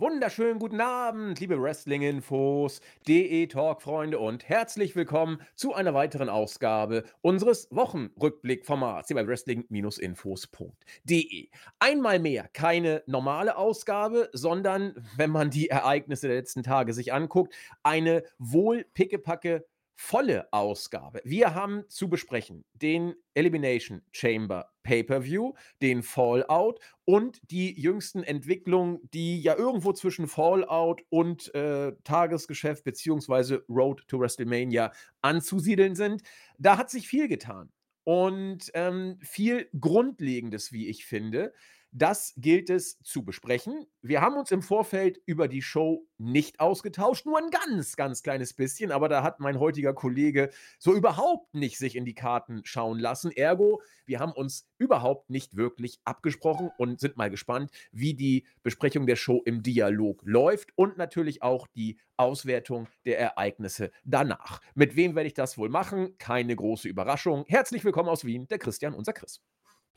wunderschönen guten Abend, liebe Wrestling-Infos, DE-Talk-Freunde und herzlich willkommen zu einer weiteren Ausgabe unseres Wochenrückblick-Formats hier bei Wrestling-Infos.de. Einmal mehr keine normale Ausgabe, sondern, wenn man die Ereignisse der letzten Tage sich anguckt, eine wohl pickepacke volle Ausgabe. Wir haben zu besprechen den Elimination Chamber Pay-per-View, den Fallout und die jüngsten Entwicklungen, die ja irgendwo zwischen Fallout und äh, Tagesgeschäft beziehungsweise Road to WrestleMania anzusiedeln sind. Da hat sich viel getan und ähm, viel Grundlegendes, wie ich finde. Das gilt es zu besprechen. Wir haben uns im Vorfeld über die Show nicht ausgetauscht, nur ein ganz, ganz kleines bisschen, aber da hat mein heutiger Kollege so überhaupt nicht sich in die Karten schauen lassen. Ergo, wir haben uns überhaupt nicht wirklich abgesprochen und sind mal gespannt, wie die Besprechung der Show im Dialog läuft und natürlich auch die Auswertung der Ereignisse danach. Mit wem werde ich das wohl machen? Keine große Überraschung. Herzlich willkommen aus Wien, der Christian, unser Chris.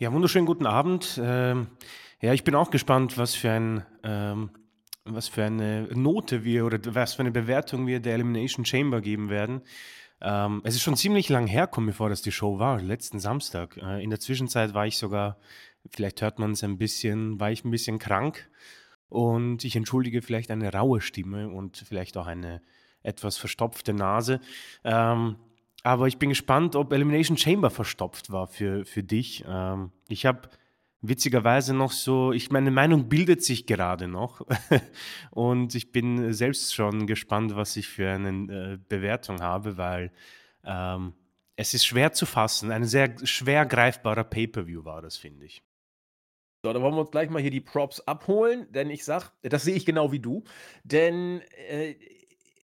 Ja, wunderschönen guten Abend. Ähm, ja, ich bin auch gespannt, was für ein ähm, was für eine Note wir oder was für eine Bewertung wir der Elimination Chamber geben werden. Ähm, es ist schon ziemlich lang her, komm bevor das die Show war, letzten Samstag. Äh, in der Zwischenzeit war ich sogar, vielleicht hört man es ein bisschen, war ich ein bisschen krank und ich entschuldige vielleicht eine raue Stimme und vielleicht auch eine etwas verstopfte Nase. Ähm, aber ich bin gespannt, ob Elimination Chamber verstopft war für, für dich. Ähm, ich habe witzigerweise noch so, ich meine Meinung bildet sich gerade noch und ich bin selbst schon gespannt, was ich für eine äh, Bewertung habe, weil ähm, es ist schwer zu fassen. Ein sehr schwer greifbarer Pay-per-View war das, finde ich. So, dann wollen wir uns gleich mal hier die Props abholen, denn ich sag, das sehe ich genau wie du, denn äh,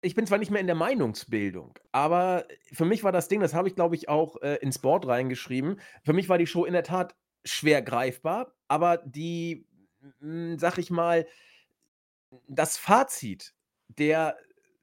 ich bin zwar nicht mehr in der Meinungsbildung, aber für mich war das Ding, das habe ich, glaube ich, auch äh, ins Board reingeschrieben. Für mich war die Show in der Tat schwer greifbar, aber die, hm, sag ich mal, das Fazit der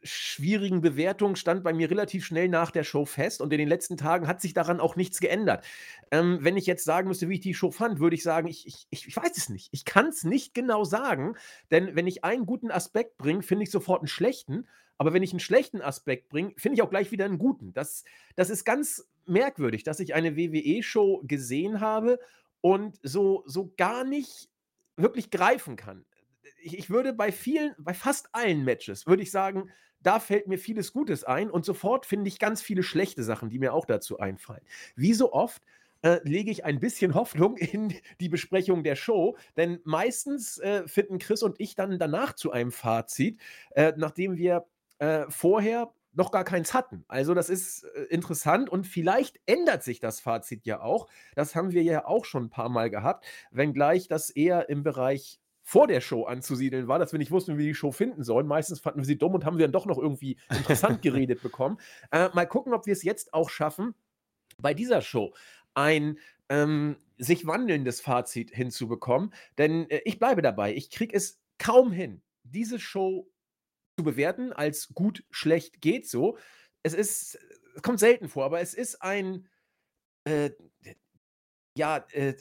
schwierigen Bewertung stand bei mir relativ schnell nach der Show fest und in den letzten Tagen hat sich daran auch nichts geändert. Ähm, wenn ich jetzt sagen müsste, wie ich die Show fand, würde ich sagen, ich, ich, ich weiß es nicht. Ich kann es nicht genau sagen, denn wenn ich einen guten Aspekt bringe, finde ich sofort einen schlechten. Aber wenn ich einen schlechten Aspekt bringe, finde ich auch gleich wieder einen guten. Das, das ist ganz merkwürdig, dass ich eine WWE-Show gesehen habe und so, so gar nicht wirklich greifen kann. Ich, ich würde bei vielen, bei fast allen Matches, würde ich sagen, da fällt mir vieles Gutes ein und sofort finde ich ganz viele schlechte Sachen, die mir auch dazu einfallen. Wie so oft äh, lege ich ein bisschen Hoffnung in die Besprechung der Show, denn meistens äh, finden Chris und ich dann danach zu einem Fazit, äh, nachdem wir äh, vorher noch gar keins hatten. Also das ist äh, interessant und vielleicht ändert sich das Fazit ja auch. Das haben wir ja auch schon ein paar Mal gehabt, wenngleich das eher im Bereich vor der Show anzusiedeln war, dass wir nicht wussten, wie wir die Show finden sollen. Meistens fanden wir sie dumm und haben wir dann doch noch irgendwie interessant geredet bekommen. Äh, mal gucken, ob wir es jetzt auch schaffen, bei dieser Show ein ähm, sich wandelndes Fazit hinzubekommen. Denn äh, ich bleibe dabei, ich kriege es kaum hin, diese Show zu bewerten als gut, schlecht geht so. Es ist, es kommt selten vor, aber es ist ein, äh, ja, äh,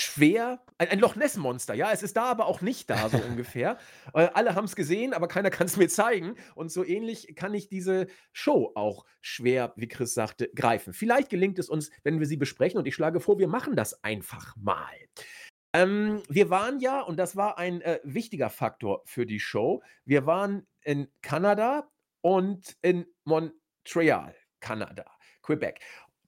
schwer, ein, ein Loch Ness Monster, ja, es ist da, aber auch nicht da, so ungefähr. Äh, alle haben es gesehen, aber keiner kann es mir zeigen. Und so ähnlich kann ich diese Show auch schwer, wie Chris sagte, greifen. Vielleicht gelingt es uns, wenn wir sie besprechen. Und ich schlage vor, wir machen das einfach mal. Ähm, wir waren ja, und das war ein äh, wichtiger Faktor für die Show, wir waren in Kanada und in Montreal, Kanada, Quebec.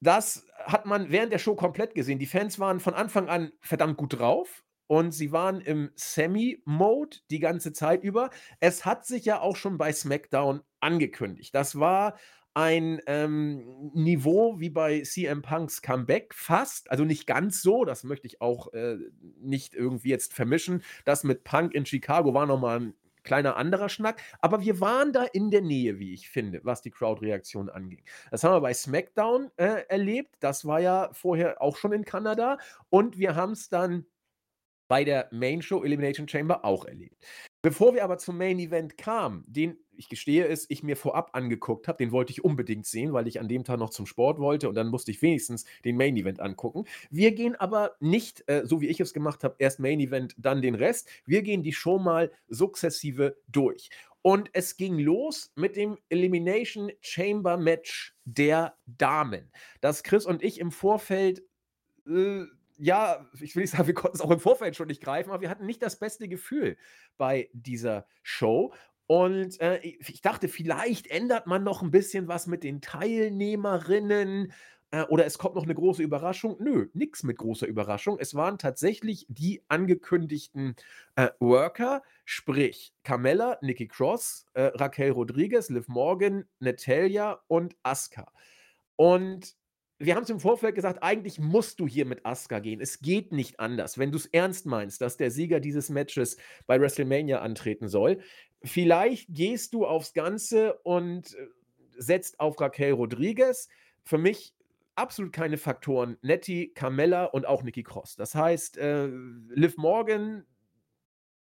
Das hat man während der Show komplett gesehen. Die Fans waren von Anfang an verdammt gut drauf und sie waren im Semi-Mode die ganze Zeit über. Es hat sich ja auch schon bei SmackDown angekündigt. Das war ein ähm, Niveau wie bei CM Punks Comeback fast, also nicht ganz so, das möchte ich auch äh, nicht irgendwie jetzt vermischen. Das mit Punk in Chicago war nochmal ein kleiner anderer Schnack, aber wir waren da in der Nähe, wie ich finde, was die Crowd-Reaktion anging. Das haben wir bei SmackDown äh, erlebt, das war ja vorher auch schon in Kanada und wir haben es dann bei der Main Show Elimination Chamber auch erlebt. Bevor wir aber zum Main Event kamen, den, ich gestehe es, ich mir vorab angeguckt habe, den wollte ich unbedingt sehen, weil ich an dem Tag noch zum Sport wollte und dann musste ich wenigstens den Main Event angucken. Wir gehen aber nicht, äh, so wie ich es gemacht habe, erst Main Event, dann den Rest. Wir gehen die Show mal sukzessive durch. Und es ging los mit dem Elimination Chamber Match der Damen, das Chris und ich im Vorfeld äh, ja, ich will nicht sagen, wir konnten es auch im Vorfeld schon nicht greifen, aber wir hatten nicht das beste Gefühl bei dieser Show. Und äh, ich dachte, vielleicht ändert man noch ein bisschen was mit den Teilnehmerinnen äh, oder es kommt noch eine große Überraschung. Nö, nichts mit großer Überraschung. Es waren tatsächlich die angekündigten äh, Worker, sprich Carmella, Nikki Cross, äh, Raquel Rodriguez, Liv Morgan, Natalia und Asuka. Und wir haben es im Vorfeld gesagt, eigentlich musst du hier mit Asuka gehen. Es geht nicht anders. Wenn du es ernst meinst, dass der Sieger dieses Matches bei WrestleMania antreten soll, vielleicht gehst du aufs Ganze und äh, setzt auf Raquel Rodriguez. Für mich absolut keine Faktoren. Nettie, Carmella und auch Nikki Cross. Das heißt, äh, Liv Morgan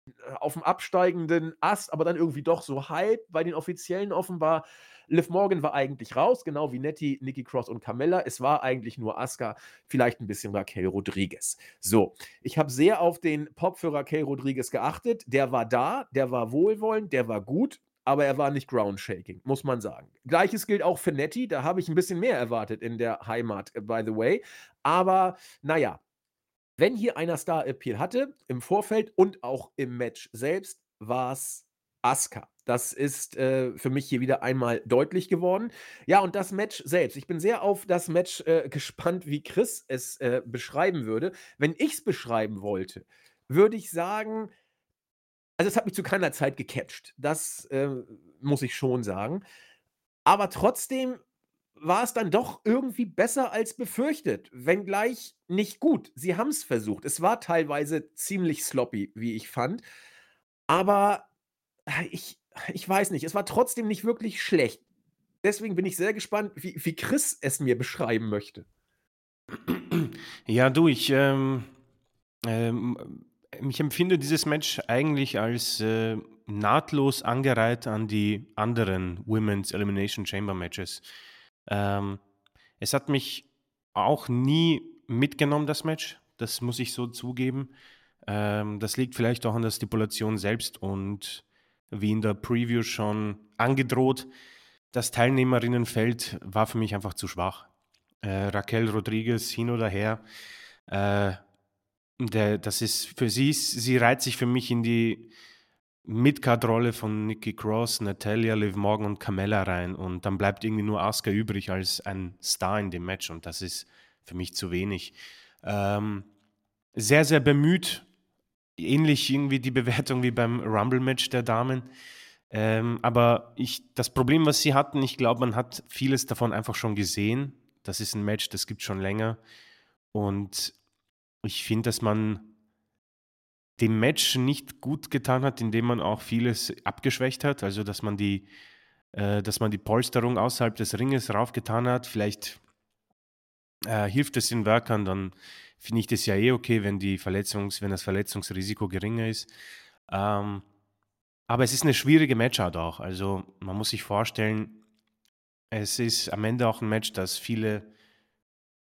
äh, auf dem absteigenden Ast, aber dann irgendwie doch so halb bei den Offiziellen offenbar. Liv Morgan war eigentlich raus, genau wie Nettie, Nikki Cross und Carmella. Es war eigentlich nur Asuka, vielleicht ein bisschen Raquel Rodriguez. So, ich habe sehr auf den Pop für Raquel Rodriguez geachtet. Der war da, der war wohlwollend, der war gut, aber er war nicht groundshaking, muss man sagen. Gleiches gilt auch für Nettie, da habe ich ein bisschen mehr erwartet in der Heimat, äh, by the way. Aber naja, wenn hier einer Star-Appeal hatte, im Vorfeld und auch im Match selbst, war es Asuka. Das ist äh, für mich hier wieder einmal deutlich geworden. Ja, und das Match selbst. Ich bin sehr auf das Match äh, gespannt, wie Chris es äh, beschreiben würde. Wenn ich es beschreiben wollte, würde ich sagen, also es hat mich zu keiner Zeit gecatcht. Das äh, muss ich schon sagen. Aber trotzdem war es dann doch irgendwie besser als befürchtet, wenngleich nicht gut. Sie haben es versucht. Es war teilweise ziemlich sloppy, wie ich fand. Aber ich, ich weiß nicht, es war trotzdem nicht wirklich schlecht. Deswegen bin ich sehr gespannt, wie, wie Chris es mir beschreiben möchte. Ja, du, ich, ähm, ähm, ich empfinde dieses Match eigentlich als äh, nahtlos angereiht an die anderen Women's Elimination Chamber Matches. Ähm, es hat mich auch nie mitgenommen, das Match. Das muss ich so zugeben. Ähm, das liegt vielleicht auch an der Stipulation selbst und wie in der Preview schon angedroht, das Teilnehmerinnenfeld war für mich einfach zu schwach. Äh, Raquel Rodriguez hin oder her, äh, der, das ist für sie, sie reiht sich für mich in die Midcard-Rolle von Nikki Cross, Natalia, Liv Morgan und Carmella rein und dann bleibt irgendwie nur Asuka übrig als ein Star in dem Match und das ist für mich zu wenig. Ähm, sehr, sehr bemüht, ähnlich irgendwie die Bewertung wie beim Rumble-Match der Damen. Ähm, aber ich, das Problem, was sie hatten, ich glaube, man hat vieles davon einfach schon gesehen. Das ist ein Match, das gibt schon länger. Und ich finde, dass man dem Match nicht gut getan hat, indem man auch vieles abgeschwächt hat. Also, dass man die, äh, dass man die Polsterung außerhalb des Ringes raufgetan hat. Vielleicht äh, hilft es den Workern dann finde ich das ja eh okay, wenn, die Verletzungs-, wenn das Verletzungsrisiko geringer ist. Ähm, aber es ist eine schwierige Matchart auch. Also man muss sich vorstellen, es ist am Ende auch ein Match, das viele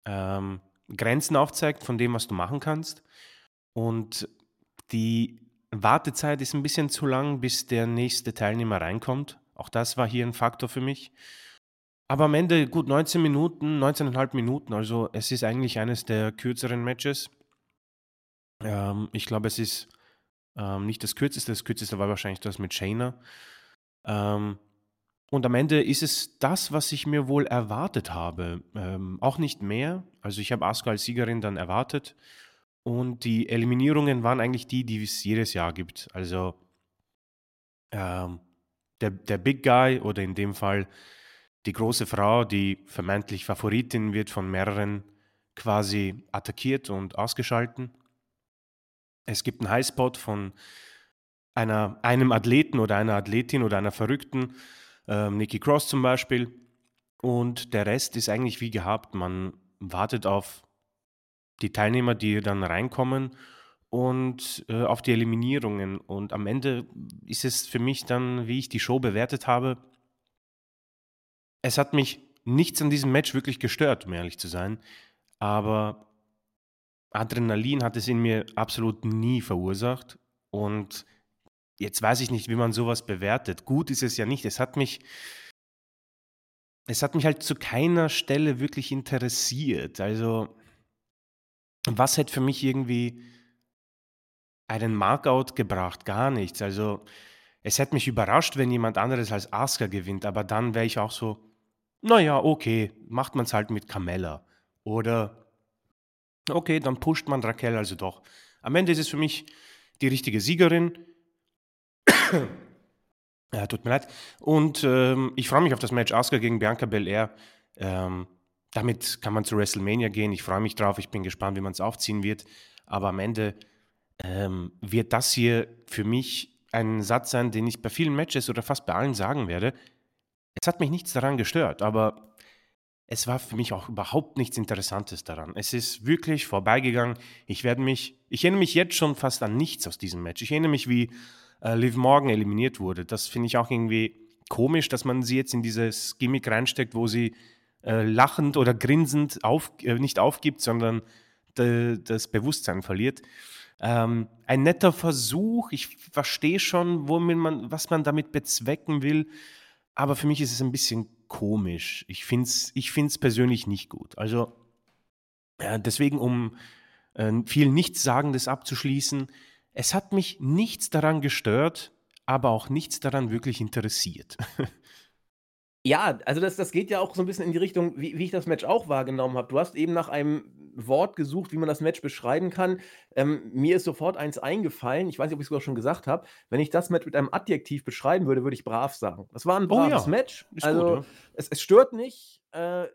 ähm, Grenzen aufzeigt von dem, was du machen kannst. Und die Wartezeit ist ein bisschen zu lang, bis der nächste Teilnehmer reinkommt. Auch das war hier ein Faktor für mich. Aber am Ende gut 19 Minuten, 19,5 Minuten. Also es ist eigentlich eines der kürzeren Matches. Ähm, ich glaube, es ist ähm, nicht das kürzeste. Das kürzeste war wahrscheinlich das mit Shayna. Ähm, und am Ende ist es das, was ich mir wohl erwartet habe. Ähm, auch nicht mehr. Also ich habe Asuka als Siegerin dann erwartet. Und die Eliminierungen waren eigentlich die, die es jedes Jahr gibt. Also ähm, der, der Big Guy oder in dem Fall die große Frau, die vermeintlich Favoritin, wird von mehreren quasi attackiert und ausgeschalten. Es gibt einen Highspot von einer, einem Athleten oder einer Athletin oder einer Verrückten, äh, Nikki Cross zum Beispiel. Und der Rest ist eigentlich wie gehabt. Man wartet auf die Teilnehmer, die dann reinkommen und äh, auf die Eliminierungen. Und am Ende ist es für mich dann, wie ich die Show bewertet habe, es hat mich nichts an diesem Match wirklich gestört, um ehrlich zu sein. Aber Adrenalin hat es in mir absolut nie verursacht. Und jetzt weiß ich nicht, wie man sowas bewertet. Gut ist es ja nicht. Es hat mich, es hat mich halt zu keiner Stelle wirklich interessiert. Also, was hätte für mich irgendwie einen Markout gebracht? Gar nichts. Also, es hätte mich überrascht, wenn jemand anderes als Asuka gewinnt, aber dann wäre ich auch so, naja, okay, macht man es halt mit Carmella. Oder, okay, dann pusht man Raquel also doch. Am Ende ist es für mich die richtige Siegerin. ja, tut mir leid. Und ähm, ich freue mich auf das Match Asuka gegen Bianca Belair. Ähm, damit kann man zu WrestleMania gehen. Ich freue mich drauf. Ich bin gespannt, wie man es aufziehen wird. Aber am Ende ähm, wird das hier für mich ein Satz sein, den ich bei vielen Matches oder fast bei allen sagen werde. Es hat mich nichts daran gestört, aber es war für mich auch überhaupt nichts Interessantes daran. Es ist wirklich vorbeigegangen. Ich werde mich, ich erinnere mich jetzt schon fast an nichts aus diesem Match. Ich erinnere mich, wie äh, Liv Morgan eliminiert wurde. Das finde ich auch irgendwie komisch, dass man sie jetzt in dieses Gimmick reinsteckt, wo sie äh, lachend oder grinsend auf, äh, nicht aufgibt, sondern de, das Bewusstsein verliert. Ähm, ein netter Versuch. Ich verstehe schon, womit man, was man damit bezwecken will. Aber für mich ist es ein bisschen komisch. Ich finde es ich find's persönlich nicht gut. Also äh, deswegen, um äh, viel Nichtsagendes abzuschließen, es hat mich nichts daran gestört, aber auch nichts daran wirklich interessiert. Ja, also das das geht ja auch so ein bisschen in die Richtung, wie wie ich das Match auch wahrgenommen habe. Du hast eben nach einem Wort gesucht, wie man das Match beschreiben kann. Ähm, mir ist sofort eins eingefallen, ich weiß nicht, ob ich es sogar schon gesagt habe. Wenn ich das Match mit einem Adjektiv beschreiben würde, würde ich brav sagen. Das war ein Oh braves ja, Match. ist gut, Also, ja. es es stört nicht, äh,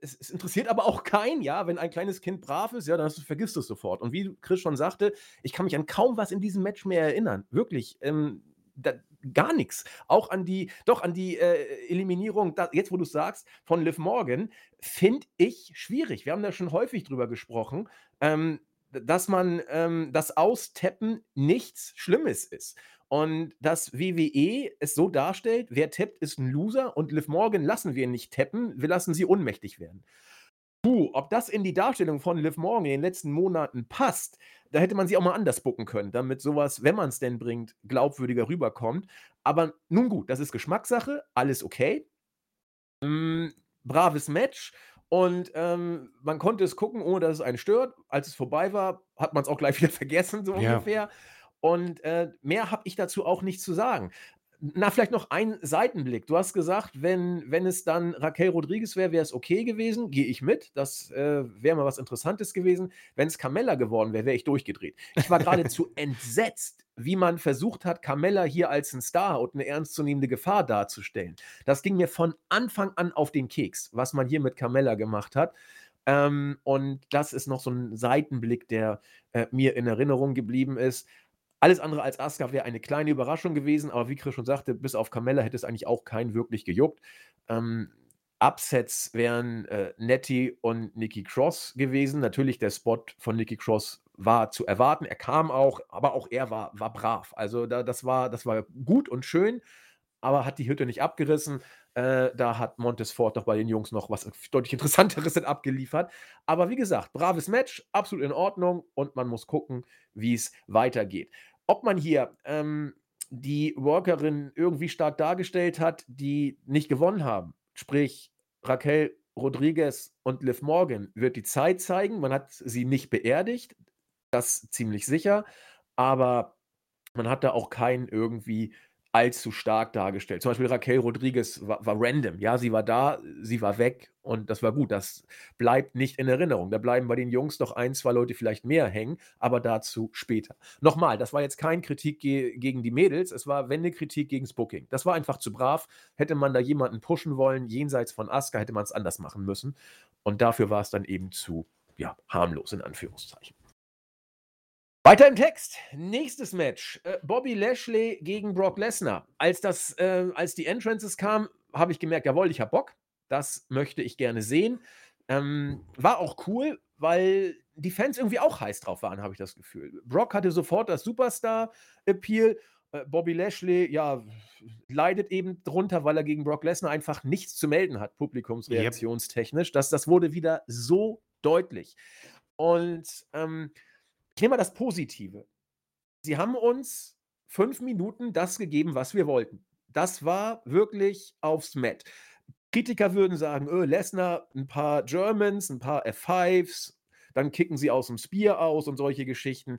es es interessiert aber auch keinen, ja? Wenn ein kleines Kind brav ist, ja, dann du vergisst du's sofort. Und wie Chris schon sagte, ich kann mich an kaum was in diesem Match mehr erinnern. Wirklich, ähm, da gar nix. Auch an die doch, an die, äh, Eliminierung, da jetzt, wo du's sagst, von Liv Morgan, finde ich schwierig. Wir haben da schon häufig drüber gesprochen, ähm, dass man, ähm das Austappen nichts Schlimmes ist. Und dass WWE es so darstellt, wer tappt, ist 'n Loser und Liv Morgan lassen wir nicht tappen, wir lassen sie ohnmächtig werden. Puh, ob das in die Darstellung von Liv Morgan in den letzten Monaten passt, da hätte man sie auch mal anders booken können, damit sowas, wenn man's denn bringt, glaubwürdiger rüberkommt. Aber nun gut, das ist Geschmackssache, alles okay. Hm, braves Match und, ähm, man konnte es gucken, ohne dass es einen stört. Als es vorbei war, hat man's auch gleich wieder vergessen, so Ja. ungefähr. Und, äh, mehr habe ich dazu auch nicht zu sagen. Na, vielleicht noch ein Seitenblick. Du hast gesagt, wenn wenn es dann Raquel Rodriguez wäre, wäre es okay gewesen. Gehe ich mit. Das, äh, wäre mal was Interessantes gewesen. Wenn's Carmella geworden wäre, wäre ich durchgedreht. Ich war geradezu entsetzt, wie man versucht hat, Carmella hier als 'n Star und 'ne ernstzunehmende Gefahr darzustellen. Das ging mir von Anfang an auf den Keks, was man hier mit Carmella gemacht hat. Ähm, und das ist noch so 'n Seitenblick, der, äh, mir in Erinnerung geblieben ist. Alles andere als Asuka wäre eine kleine Überraschung gewesen, aber wie Chris schon sagte, bis auf Carmella hätte es eigentlich auch keinen wirklich gejuckt. Ähm, Upsets wären, äh, Natty und Nikki Cross gewesen. Natürlich, der Spot von Nikki Cross war zu erwarten. Er kam auch, aber auch er war war brav. Also, da das war das war gut und schön, aber hat die Hütte nicht abgerissen. Äh, da hat Montez Ford doch bei den Jungs noch was deutlich Interessanteres abgeliefert. Aber wie gesagt, braves Match, absolut in Ordnung und man muss gucken, wie's weitergeht. Ob man hier, ähm, die Workerin irgendwie stark dargestellt hat, die nicht gewonnen haben, sprich Raquel Rodriguez und Liv Morgan, wird die Zeit zeigen. Man hat sie nicht beerdigt, das ziemlich sicher, aber man hat da auch keinen irgendwie allzu stark dargestellt. Zum Beispiel Raquel Rodriguez war war random. Ja, sie war da, sie war weg und das war gut. Das bleibt nicht in Erinnerung. Da bleiben bei den Jungs noch 1, 2 Leute vielleicht mehr hängen, aber dazu später. Noch mal, das war jetzt kein Kritik ge gegen die Mädels, es war, wenn 'ne Kritik gegen's Booking. Das war einfach zu brav. Hätte man da jemanden pushen wollen, jenseits von Asuka, hätte man's anders machen müssen. Und dafür war's dann eben zu, ja, harmlos in Anführungszeichen. Weiter im Text. Nächstes Match, äh, Bobby Lashley gegen Brock Lesnar. Als das äh, als die Entrances kamen, habe ich gemerkt: „Jawoll, ich habe Bock. Das möchte ich gerne sehen.“ Ähm, war auch cool, weil die Fans irgendwie auch heiß drauf waren, habe ich das Gefühl. Brock hatte sofort das Superstar-Appeal. Äh, Bobby Lashley, ja, leidet eben drunter, weil er gegen Brock Lesnar einfach nichts zu melden hat, publikumsreaktionstechnisch. Yep. Das, das wurde wieder so deutlich. Und ähm, ich nehme mal das Positive. Sie haben uns fünf Minuten das gegeben, was wir wollten. Das war wirklich aufs Mat. Kritiker würden sagen, öh, Lesnar, ein paar Germans, ein paar F5s, dann kicken sie aus dem Spear aus und solche Geschichten.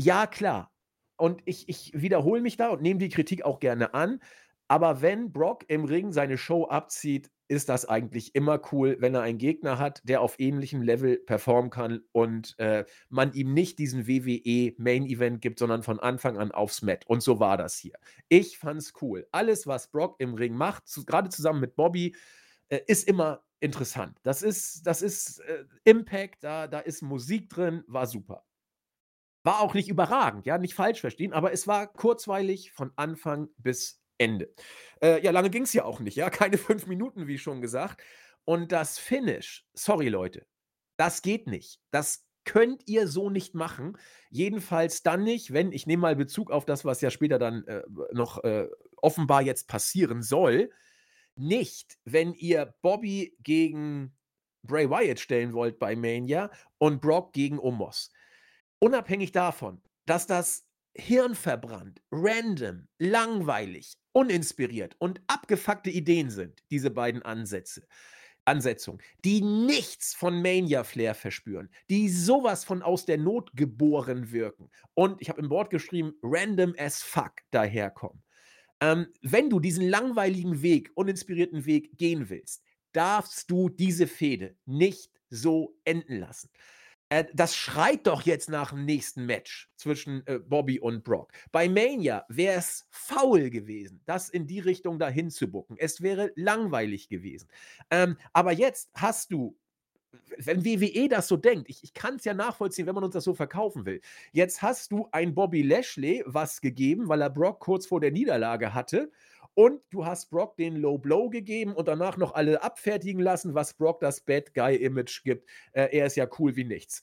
Ja, klar. Und ich, ich wiederhole mich da und nehme die Kritik auch gerne an. Aber wenn Brock im Ring seine Show abzieht, ist das eigentlich immer cool, wenn er einen Gegner hat, der auf ähnlichem Level performen kann und äh, man ihm nicht diesen WWE Main Event gibt, sondern von Anfang an aufs Mat. Und so war das hier. Ich fand's cool. Alles, was Brock im Ring macht, zu, gerade zusammen mit Bobby, äh, ist immer interessant. Das ist, das ist äh, Impact, da, da ist Musik drin, war super. War auch nicht überragend, ja, nicht falsch verstehen, aber es war kurzweilig von Anfang bis Ende. Äh, ja, lange ging es ja auch nicht, ja. Keine fünf Minuten, wie schon gesagt. Und das Finish, sorry Leute, das geht nicht. Das könnt ihr so nicht machen. Jedenfalls dann nicht, wenn, ich nehme mal Bezug auf das, was ja später dann äh, noch äh, offenbar jetzt passieren soll. Nicht, wenn ihr Bobby gegen Bray Wyatt stellen wollt bei Mania und Brock gegen Omos. Unabhängig davon, dass das hirnverbrannt, random, langweilig, uninspiriert und abgefuckte Ideen sind, diese beiden Ansätze. Ansetzungen, die nichts von Mania-Flair verspüren, die sowas von aus der Not geboren wirken und ich habe im Wort geschrieben, random as fuck daherkommen. Ähm, wenn du diesen langweiligen Weg, uninspirierten Weg gehen willst, darfst du diese Fehde nicht so enden lassen. Äh, das schreit doch jetzt nach dem nächsten Match zwischen äh, Bobby und Brock. Bei Mania wäre es faul gewesen, das in die Richtung dahin zu bucken. Es wäre langweilig gewesen. Ähm, aber jetzt hast du wenn WWE das so denkt, ich, ich kann es ja nachvollziehen, wenn man uns das so verkaufen will. Jetzt hast du ein Bobby Lashley was gegeben, weil er Brock kurz vor der Niederlage hatte und du hast Brock den Low Blow gegeben und danach noch alle abfertigen lassen, was Brock das Bad Guy Image gibt. Äh, er ist ja cool wie nichts.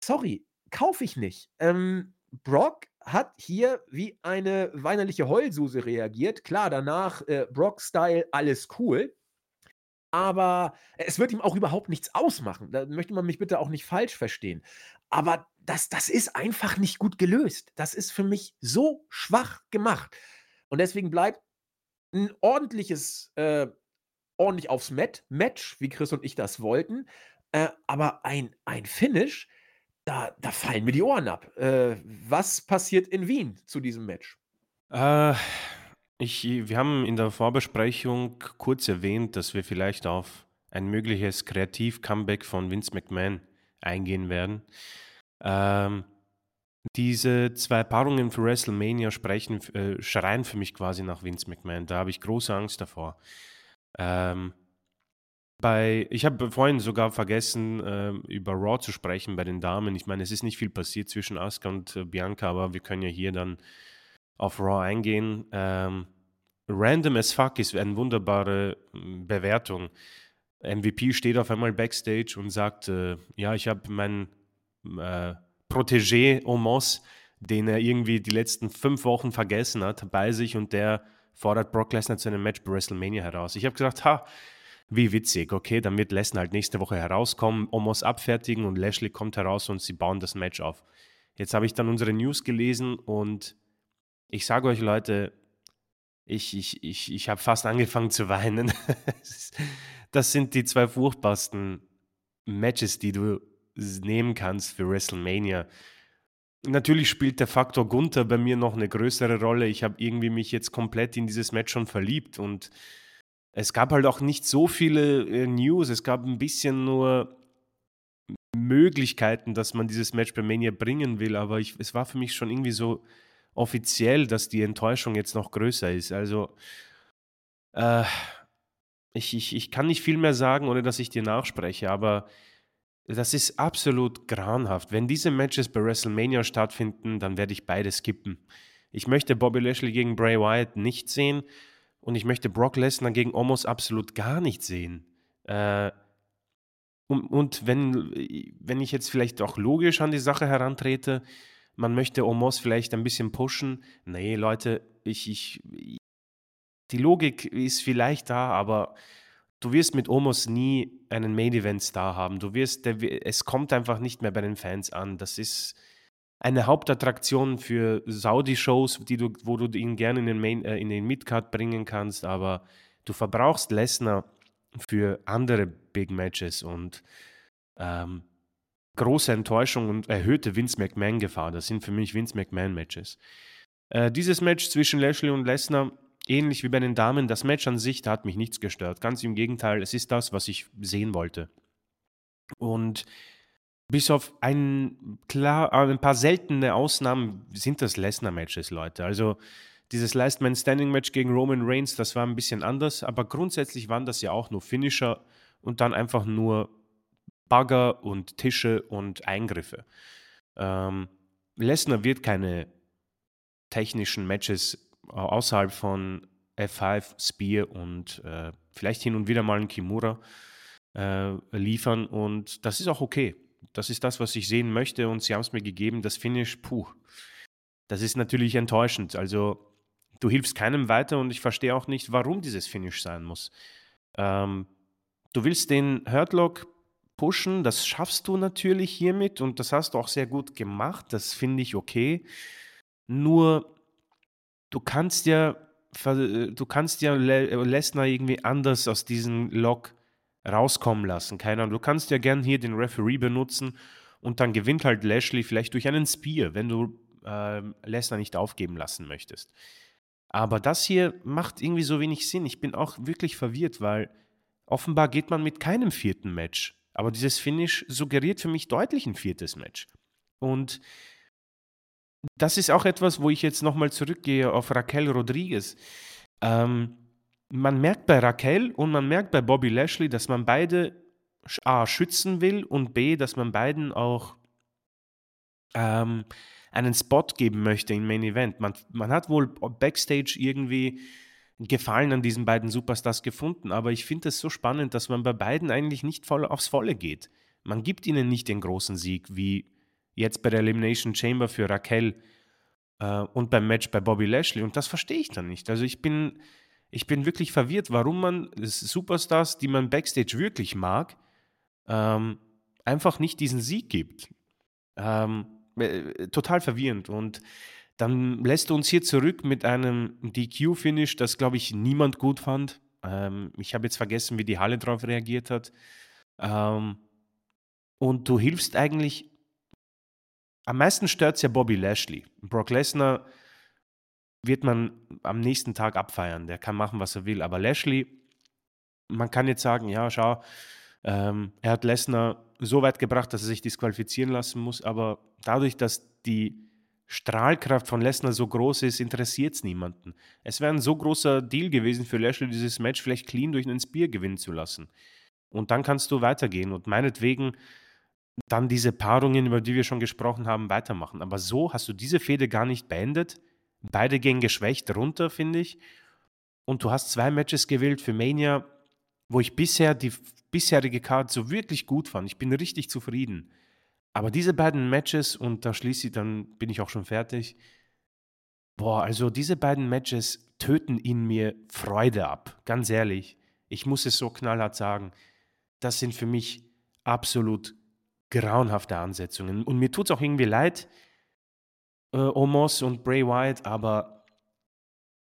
Sorry, kaufe ich nicht. Ähm, Brock hat hier wie eine weinerliche Heulsuse reagiert. Klar, danach äh, Brock-Style, alles cool. Aber es wird ihm auch überhaupt nichts ausmachen. Da möchte man mich bitte auch nicht falsch verstehen. Aber das, das ist einfach nicht gut gelöst. Das ist für mich so schwach gemacht. Und deswegen bleibt ein ordentliches, äh, ordentlich aufs Mat Match, wie Chris und ich das wollten. Äh, aber ein, ein Finish, da, da fallen mir die Ohren ab. Äh, was passiert in Wien zu diesem Match? Äh, ich, wir haben in der Vorbesprechung kurz erwähnt, dass wir vielleicht auf ein mögliches Kreativ-Comeback von Vince McMahon eingehen werden. Ähm, diese zwei Paarungen für WrestleMania sprechen, äh, schreien für mich quasi nach Vince McMahon. Da habe ich große Angst davor. Ähm, bei, ich habe vorhin sogar vergessen, äh, über Raw zu sprechen bei den Damen. Ich meine, es ist nicht viel passiert zwischen Asuka und äh, Bianca, aber wir können ja hier dann auf Raw eingehen. Ähm, Random as fuck ist eine wunderbare hm, Bewertung. MVP steht auf einmal backstage und sagt, äh, ja, ich habe meinen äh, Protégé Omos, den er irgendwie die letzten fünf Wochen vergessen hat, bei sich und der fordert Brock Lesnar zu einem Match bei WrestleMania heraus. Ich habe gesagt, ha, wie witzig, okay, dann wird Lesnar halt nächste Woche herauskommen, Omos abfertigen und Lashley kommt heraus und sie bauen das Match auf. Jetzt habe ich dann unsere News gelesen und ich sage euch Leute, ich, ich, ich, ich habe fast angefangen zu weinen. das sind die zwei furchtbarsten Matches, die du nehmen kannst für WrestleMania. Natürlich spielt der Faktor Gunther bei mir noch eine größere Rolle. Ich habe irgendwie mich jetzt komplett in dieses Match schon verliebt und es gab halt auch nicht so viele äh, News. Es gab ein bisschen nur Möglichkeiten, dass man dieses Match bei Mania bringen will, aber ich, es war für mich schon irgendwie so offiziell, dass die Enttäuschung jetzt noch größer ist. Also äh, ich, ich, ich kann nicht viel mehr sagen, ohne dass ich dir nachspreche, aber das ist absolut grauenhaft. Wenn diese Matches bei WrestleMania stattfinden, dann werde ich beide skippen. Ich möchte Bobby Lashley gegen Bray Wyatt nicht sehen und ich möchte Brock Lesnar gegen Omos absolut gar nicht sehen. Äh, und, und wenn, wenn ich jetzt vielleicht auch logisch an die Sache herantrete, man möchte Omos vielleicht ein bisschen pushen. Nee, Leute, ich, ich, die Logik ist vielleicht da, aber du wirst mit Omos nie einen Main-Event-Star haben. Du wirst, der, es kommt einfach nicht mehr bei den Fans an. Das ist eine Hauptattraktion für Saudi-Shows, du, wo du ihn gerne in den, Main, äh, in den Midcard bringen kannst, aber du verbrauchst Lesnar für andere Big Matches und ähm, große Enttäuschung und erhöhte Vince McMahon-Gefahr. Das sind für mich Vince McMahon-Matches. Äh, dieses Match zwischen Lashley und Lesnar, ähnlich wie bei den Damen, das Match an sich, da hat mich nichts gestört. Ganz im Gegenteil, es ist das, was ich sehen wollte. Und bis auf ein, klar, ein paar seltene Ausnahmen sind das Lesnar-Matches, Leute. Also dieses Last Man Standing Match gegen Roman Reigns, das war ein bisschen anders, aber grundsätzlich waren das ja auch nur Finisher und dann einfach nur Bagger und Tische und Eingriffe. Ähm, Lesnar wird keine technischen Matches außerhalb von F5, Spear und äh, vielleicht hin und wieder mal ein Kimura äh, liefern und das ist auch okay. Das ist das, was ich sehen möchte und sie haben es mir gegeben. Das Finish, puh, das ist natürlich enttäuschend. Also du hilfst keinem weiter und ich verstehe auch nicht, warum dieses Finish sein muss. Ähm, du willst den Hurtlock pushen, das schaffst du natürlich hiermit und das hast du auch sehr gut gemacht, das finde ich okay. Nur du kannst ja du kannst ja Lesnar irgendwie anders aus diesem Lock rauskommen lassen. Keine Ahnung. Du kannst ja gern hier den Referee benutzen und dann gewinnt halt Lashley vielleicht durch einen Spear, wenn du äh, Lesnar nicht aufgeben lassen möchtest. Aber das hier macht irgendwie so wenig Sinn. Ich bin auch wirklich verwirrt, weil offenbar geht man mit keinem vierten Match. Aber dieses Finish suggeriert für mich deutlich ein viertes Match. Und das ist auch etwas, wo ich jetzt nochmal zurückgehe auf Raquel Rodriguez. Ähm, man merkt bei Raquel und man merkt bei Bobby Lashley, dass man beide A schützen will und B, dass man beiden auch ähm, einen Spot geben möchte im Main Event. Man, man hat wohl backstage irgendwie Gefallen an diesen beiden Superstars gefunden, aber ich finde es so spannend, dass man bei beiden eigentlich nicht voll aufs Volle geht. Man gibt ihnen nicht den großen Sieg, wie jetzt bei der Elimination Chamber für Raquel äh, und beim Match bei Bobby Lashley. Und das verstehe ich dann nicht. Also ich bin, ich bin wirklich verwirrt, warum man Superstars, die man backstage wirklich mag, ähm, einfach nicht diesen Sieg gibt. Ähm, äh, total verwirrend. Und dann lässt du uns hier zurück mit einem DQ-Finish, das, glaube ich, niemand gut fand. Ähm, ich habe jetzt vergessen, wie die Halle darauf reagiert hat. Ähm, und du hilfst eigentlich. Am meisten stört es ja Bobby Lashley. Brock Lesnar wird man am nächsten Tag abfeiern. Der kann machen, was er will. Aber Lashley, man kann jetzt sagen, ja, schau, ähm, er hat Lesnar so weit gebracht, dass er sich disqualifizieren lassen muss, aber dadurch, dass die Strahlkraft von Lesnar so groß ist, interessiert es niemanden. Es wäre ein so großer Deal gewesen für Lashley, dieses Match vielleicht clean durch einen Spear gewinnen zu lassen. Und dann kannst du weitergehen und meinetwegen dann diese Paarungen, über die wir schon gesprochen haben, weitermachen. Aber so hast du diese Fehde gar nicht beendet. Beide gehen geschwächt runter, finde ich. Und du hast zwei Matches gewählt für Mania, wo ich bisher die bisherige Card so wirklich gut fand. Ich bin richtig zufrieden. Aber diese beiden Matches, und da schließe ich, dann bin ich auch schon fertig. Boah, also diese beiden Matches töten in mir Freude ab. Ganz ehrlich. Ich muss es so knallhart sagen. Das sind für mich absolut grauenhafte Ansetzungen. Und mir tut es auch irgendwie leid, äh, Omos und Bray Wyatt, aber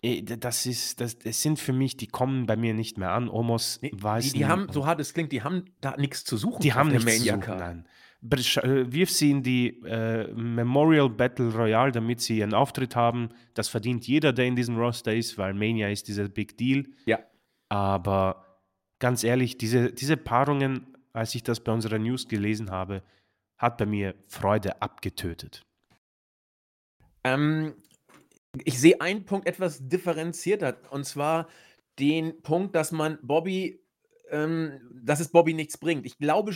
äh, das ist, das, das sind für mich, die kommen bei mir nicht mehr an. Omos nee, weiß die, die haben, so hart es klingt, die haben da nichts zu suchen. Die haben nichts zu suchen, nein. Äh, wirf sie in die äh, Memorial Battle Royale, damit sie ihren Auftritt haben. Das verdient jeder, der in diesem Roster ist, weil Mania ist dieser Big Deal. Ja. Aber ganz ehrlich, diese, diese Paarungen, als ich das bei unserer News gelesen habe, hat bei mir Freude abgetötet. Ähm, ich sehe einen Punkt etwas differenzierter, und zwar den Punkt, dass man Bobby ähm, dass es Bobby nichts bringt. Ich glaube,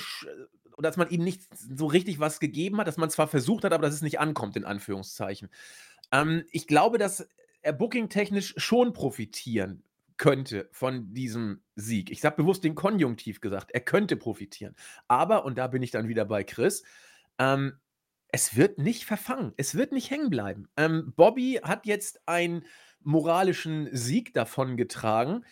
dass man ihm nicht so richtig was gegeben hat, dass man zwar versucht hat, aber dass es nicht ankommt, in Anführungszeichen. Ähm, ich glaube, dass er booking-technisch schon profitieren könnte von diesem Sieg. Ich habe bewusst den Konjunktiv gesagt, er könnte profitieren. Aber, und da bin ich dann wieder bei Chris, ähm, es wird nicht verfangen, es wird nicht hängen bleiben. Ähm, Bobby hat jetzt einen moralischen Sieg davongetragen.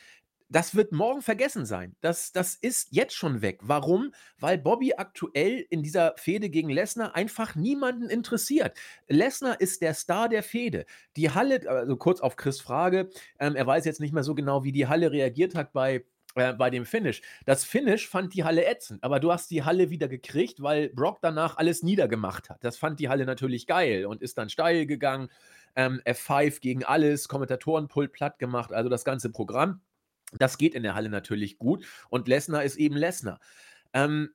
Das wird morgen vergessen sein. Das, das ist jetzt schon weg. Warum? Weil Bobby aktuell in dieser Fehde gegen Lesnar einfach niemanden interessiert. Lesnar ist der Star der Fehde. Die Halle, also kurz auf Chris Frage, ähm, er weiß jetzt nicht mehr so genau, wie die Halle reagiert hat bei äh, bei dem Finish. Das Finish fand die Halle ätzend, aber du hast die Halle wieder gekriegt, weil Brock danach alles niedergemacht hat. Das fand die Halle natürlich geil und ist dann steil gegangen. Ähm, F5 gegen alles, Kommentatorenpult platt gemacht, also das ganze Programm. Das geht in der Halle natürlich gut und Lesnar ist eben Lesnar. Ähm,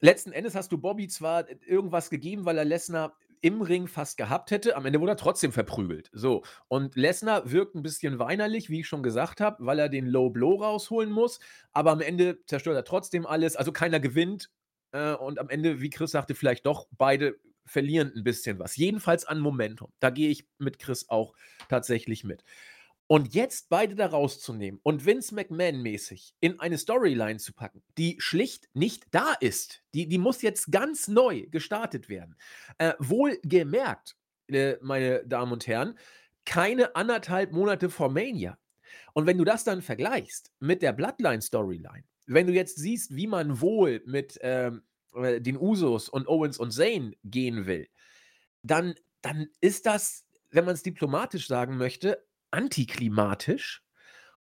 letzten Endes hast du Bobby zwar irgendwas gegeben, weil er Lesnar im Ring fast gehabt hätte. Am Ende wurde er trotzdem verprügelt. So. Und Lesnar wirkt ein bisschen weinerlich, wie ich schon gesagt habe, weil er den Low Blow rausholen muss. Aber am Ende zerstört er trotzdem alles. Also keiner gewinnt. Äh, und am Ende, wie Chris sagte, vielleicht doch beide verlieren ein bisschen was. Jedenfalls an Momentum. Da gehe ich mit Chris auch tatsächlich mit. Und jetzt beide da rauszunehmen und Vince McMahon-mäßig in eine Storyline zu packen, die schlicht nicht da ist, die, die muss jetzt ganz neu gestartet werden. Äh, wohlgemerkt, äh, meine Damen und Herren, keine anderthalb Monate vor Mania. Und wenn du das dann vergleichst mit der Bloodline-Storyline, wenn du jetzt siehst, wie man wohl mit ähm, äh, den Usos und Owens und Zane gehen will, dann, dann ist das, wenn man es diplomatisch sagen möchte, antiklimatisch.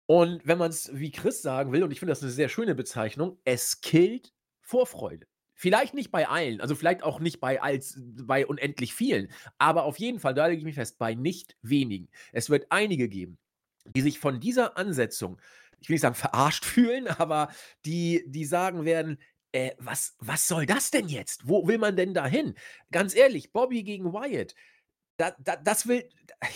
Und wenn man es wie Chris sagen will, und ich finde das eine sehr schöne Bezeichnung, es killt Vorfreude. Vielleicht nicht bei allen, also vielleicht auch nicht bei, als, bei unendlich vielen, aber auf jeden Fall, da lege ich mich fest, bei nicht wenigen. Es wird einige geben, die sich von dieser Ansetzung, ich will nicht sagen verarscht fühlen, aber die, die sagen werden, äh, was, was soll das denn jetzt? Wo will man denn da hin? Ganz ehrlich, Bobby gegen Wyatt, da, da, das will,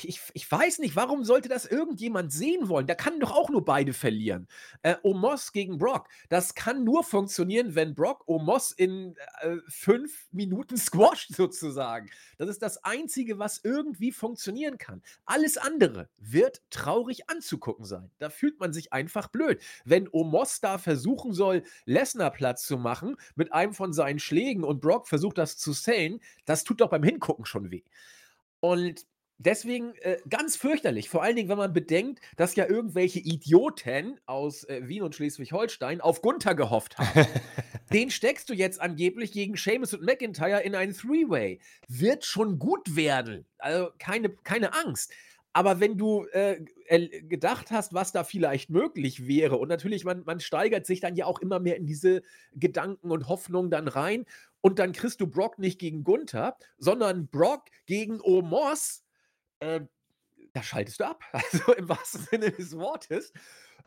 ich, ich weiß nicht, warum sollte das irgendjemand sehen wollen? Da kann doch auch nur beide verlieren. Äh, Omos gegen Brock, das kann nur funktionieren, wenn Brock Omos in äh, fünf Minuten squasht, sozusagen. Das ist das Einzige, was irgendwie funktionieren kann. Alles andere wird traurig anzugucken sein. Da fühlt man sich einfach blöd. Wenn Omos da versuchen soll, Lesnar Platz zu machen mit einem von seinen Schlägen und Brock versucht das zu sellen, das tut doch beim Hingucken schon weh. Und deswegen äh, ganz fürchterlich, vor allen Dingen, wenn man bedenkt, dass ja irgendwelche Idioten aus äh, Wien und Schleswig-Holstein auf Gunther gehofft haben. Den steckst du jetzt angeblich gegen Seamus und McIntyre in einen Three-Way. Wird schon gut werden. Also keine, keine Angst. Aber wenn du äh, gedacht hast, was da vielleicht möglich wäre, und natürlich, man, man steigert sich dann ja auch immer mehr in diese Gedanken und Hoffnungen dann rein, und dann kriegst du Brock nicht gegen Gunther, sondern Brock gegen Omos, äh, da schaltest du ab. Also im wahrsten Sinne des Wortes.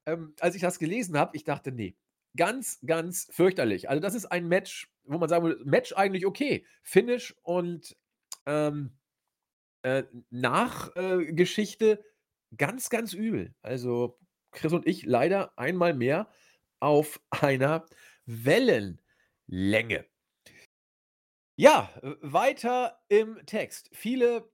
Ähm, als ich das gelesen habe, ich dachte, nee, ganz, ganz fürchterlich. Also das ist ein Match, wo man sagen würde, Match eigentlich okay. Finish und ähm, äh, Nachgeschichte äh, ganz, ganz übel. Also Chris und ich leider einmal mehr auf einer Wellenlänge. Ja, weiter im Text. Viele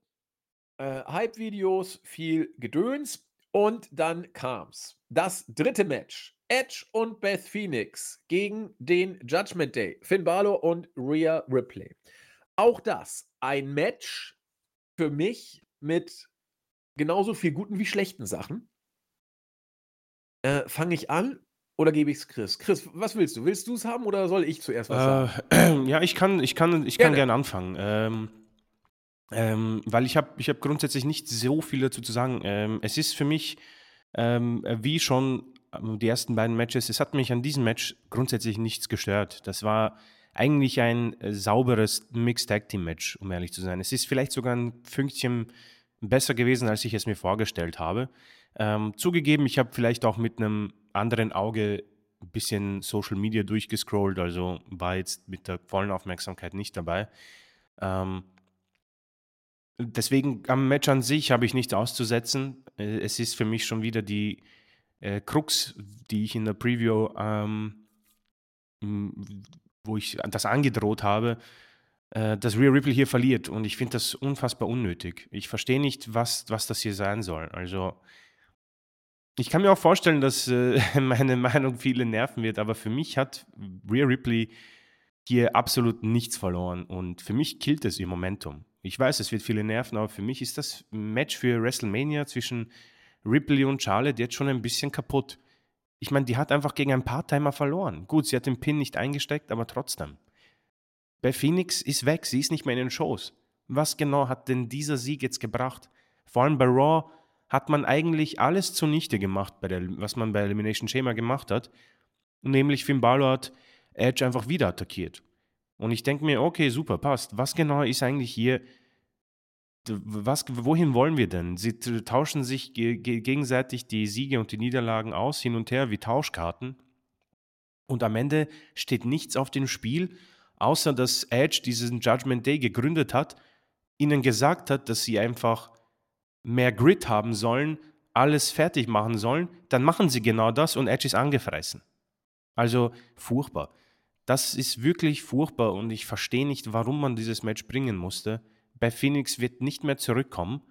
äh, Hype-Videos, viel Gedöns und dann kam's. Das dritte Match. Edge und Beth Phoenix gegen den Judgment Day. Finn Balor und Rhea Ripley. Auch das ein Match, für mich mit genauso viel guten wie schlechten Sachen. Äh, Fange ich an oder gebe ich es Chris? Chris, was willst du? Willst du es haben oder soll ich zuerst was sagen? Äh, ja, ich kann, ich kann, ich kann gerne anfangen. Ähm, ähm, weil ich habe ich hab grundsätzlich nicht so viel dazu zu sagen. Ähm, es ist für mich, ähm, wie schon ähm, die ersten beiden Matches, es hat mich an diesem Match grundsätzlich nichts gestört. Das war eigentlich ein äh, sauberes Mixed Tag Team Match, um ehrlich zu sein. Es ist vielleicht sogar ein Fünkchen besser gewesen, als ich es mir vorgestellt habe. Ähm, zugegeben, ich habe vielleicht auch mit einem anderen Auge ein bisschen Social Media durchgescrollt, also war jetzt mit der vollen Aufmerksamkeit nicht dabei. Ähm, deswegen am Match an sich habe ich nichts auszusetzen. Äh, es ist für mich schon wieder die äh, Krux, die ich in der Preview ähm, wo ich das angedroht habe, äh, dass Rhea Ripley hier verliert. Und ich finde das unfassbar unnötig. Ich verstehe nicht, was, was das hier sein soll. Also, Ich kann mir auch vorstellen, dass äh, meine Meinung viele nerven wird, aber für mich hat Rhea Ripley hier absolut nichts verloren und für mich killt es ihr Momentum. Ich weiß, es wird viele nerven, aber für mich ist das Match für WrestleMania zwischen Ripley und Charlotte jetzt schon ein bisschen kaputt. Ich meine, die hat einfach gegen ein paar Timer verloren. Gut, sie hat den Pin nicht eingesteckt, aber trotzdem. Bei Phoenix ist weg, sie ist nicht mehr in den Shows. Was genau hat denn dieser Sieg jetzt gebracht? Vor allem bei Raw hat man eigentlich alles zunichte gemacht, der, was man bei Elimination Chamber gemacht hat. Nämlich Finn Balor hat Edge einfach wieder attackiert. Und ich denke mir, okay, super, passt. Was genau ist eigentlich hier, was, wohin wollen wir denn? Sie tauschen sich gegenseitig die Siege und die Niederlagen aus, hin und her, wie Tauschkarten. Und am Ende steht nichts auf dem Spiel, außer dass Edge diesen Judgment Day gegründet hat, ihnen gesagt hat, dass sie einfach mehr Grit haben sollen, alles fertig machen sollen, dann machen sie genau das und Edge ist angefressen. Also furchtbar. Das ist wirklich furchtbar und ich verstehe nicht, warum man dieses Match bringen musste. Bei Phoenix wird nicht mehr zurückkommen,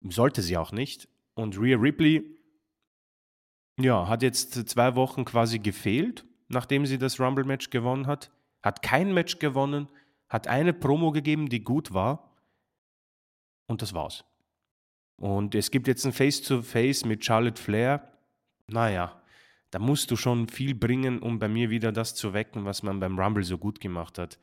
sollte sie auch nicht. Und Rhea Ripley, ja, hat jetzt zwei Wochen quasi gefehlt, nachdem sie das Rumble-Match gewonnen hat. Hat kein Match gewonnen, hat eine Promo gegeben, die gut war. Und das war's. Und es gibt jetzt ein Face-to-Face -face mit Charlotte Flair. Naja, da musst du schon viel bringen, um bei mir wieder das zu wecken, was man beim Rumble so gut gemacht hat.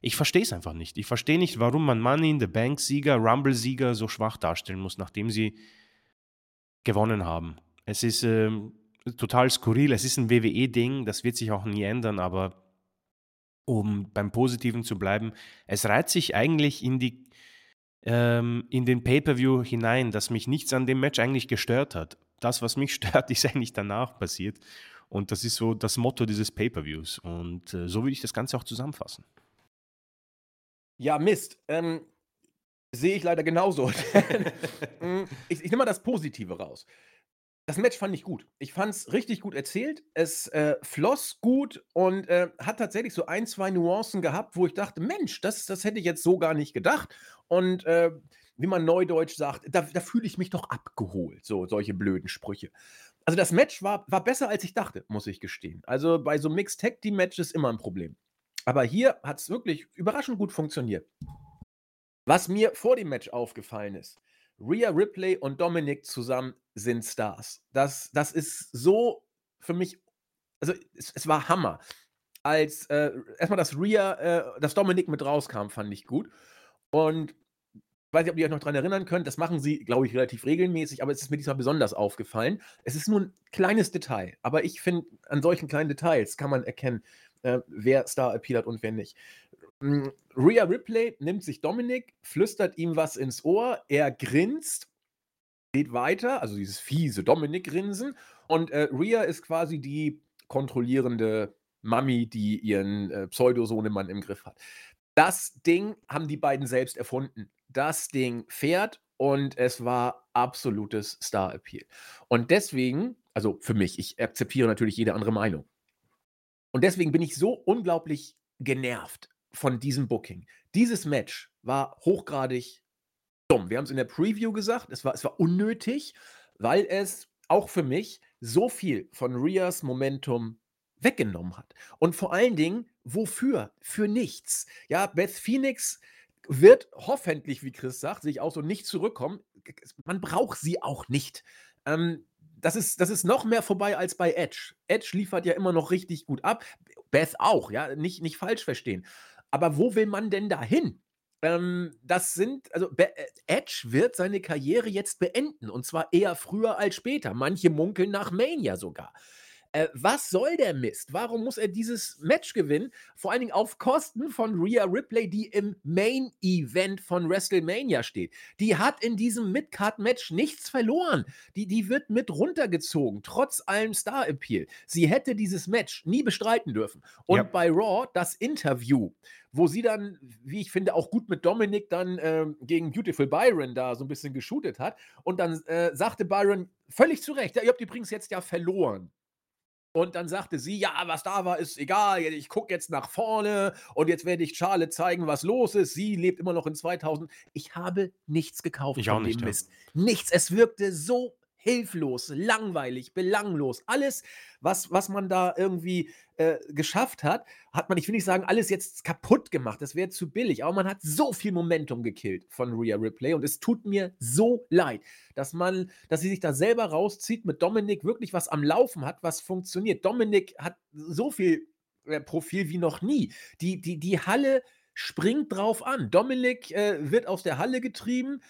Ich verstehe es einfach nicht. Ich verstehe nicht, warum man Money in the Bank-Sieger, Rumble-Sieger so schwach darstellen muss, nachdem sie gewonnen haben. Es ist äh, total skurril. Es ist ein WWE-Ding, das wird sich auch nie ändern, aber um beim Positiven zu bleiben, es reiht sich eigentlich in die ähm, in den Pay-per-View hinein, dass mich nichts an dem Match eigentlich gestört hat. Das, was mich stört, ist eigentlich danach passiert. Und das ist so das Motto dieses Pay-per-Views. Und äh, so würde ich das Ganze auch zusammenfassen. Ja, Mist. Ähm, Sehe ich leider genauso. Mm, ich, ich nehme mal das Positive raus. Das Match fand ich gut. Ich fand es richtig gut erzählt. Es äh, floss gut und äh, hat tatsächlich so ein, zwei Nuancen gehabt, wo ich dachte, Mensch, das, das hätte ich jetzt so gar nicht gedacht. Und äh, wie man neudeutsch sagt, da, da fühle ich mich doch abgeholt. So, solche blöden Sprüche. Also das Match war, war besser, als ich dachte, muss ich gestehen. Also bei so Mixed Tag Team Matches immer ein Problem. Aber hier hat es wirklich überraschend gut funktioniert. Was mir vor dem Match aufgefallen ist, Rhea Ripley und Dominic zusammen sind Stars. Das, das ist so für mich, also es, es war Hammer. Als äh, erstmal, dass Rhea, äh, dass Dominic mit rauskam, fand ich gut. Und ich weiß nicht, ob ihr euch noch daran erinnern könnt, das machen sie, glaube ich, relativ regelmäßig, aber es ist mir diesmal besonders aufgefallen. Es ist nur ein kleines Detail, aber ich finde, an solchen kleinen Details kann man erkennen, äh, wer Star Appeal hat und wer nicht. Mm, Rhea Ripley nimmt sich Dominik, flüstert ihm was ins Ohr, er grinst, geht weiter, also dieses fiese Dominik-Grinsen. Und äh, Rhea ist quasi die kontrollierende Mami, die ihren äh, Pseudosohnemann im Griff hat. Das Ding haben die beiden selbst erfunden. Das Ding fährt und es war absolutes Star-Appeal. Und deswegen, also für mich, ich akzeptiere natürlich jede andere Meinung. Und deswegen bin ich so unglaublich genervt von diesem Booking. Dieses Match war hochgradig dumm. Wir haben es in der Preview gesagt, es war, es war unnötig, weil es auch für mich so viel von Rias Momentum weggenommen hat. Und vor allen Dingen, wofür? Für nichts. Ja, Beth Phoenix wird hoffentlich, wie Chris sagt, sich auch so nicht zurückkommen. Man braucht sie auch nicht. Ähm, das ist, das ist noch mehr vorbei als bei Edge. Edge liefert ja immer noch richtig gut ab. Beth auch, ja, nicht, nicht falsch verstehen. Aber wo will man denn da hin? Ähm, das sind, also Be äh, Edge wird seine Karriere jetzt beenden und zwar eher früher als später. Manche munkeln nach Mania sogar. Äh, was soll der Mist? Warum muss er dieses Match gewinnen? Vor allen Dingen auf Kosten von Rhea Ripley, die im Main Event von WrestleMania steht. Die hat in diesem Midcard-Match nichts verloren. Die, die wird mit runtergezogen, trotz allem Star-Appeal. Sie hätte dieses Match nie bestreiten dürfen. Und ja. bei Raw das Interview, wo sie dann, wie ich finde, auch gut mit Dominik dann äh, gegen Beautiful Byron da so ein bisschen geshootet hat. Und dann äh, sagte Byron völlig zu Recht, ja, ihr habt übrigens jetzt ja verloren. Und dann sagte sie, ja, was da war, ist egal, ich gucke jetzt nach vorne und jetzt werde ich Charlotte zeigen, was los ist. Sie lebt immer noch in 2000. Ich habe nichts gekauft ich von dem nicht, Mist. Ja. Nichts. Es wirkte so hilflos, langweilig, belanglos. Alles, was, was man da irgendwie äh, geschafft hat, hat man, ich will nicht sagen, alles jetzt kaputt gemacht. Das wäre zu billig. Aber man hat so viel Momentum gekillt von Rhea Ripley und es tut mir so leid, dass man, dass sie sich da selber rauszieht, mit Dominik wirklich was am Laufen hat, was funktioniert. Dominik hat so viel äh, Profil wie noch nie. Die, die, die Halle springt drauf an. Dominik äh, wird aus der Halle getrieben,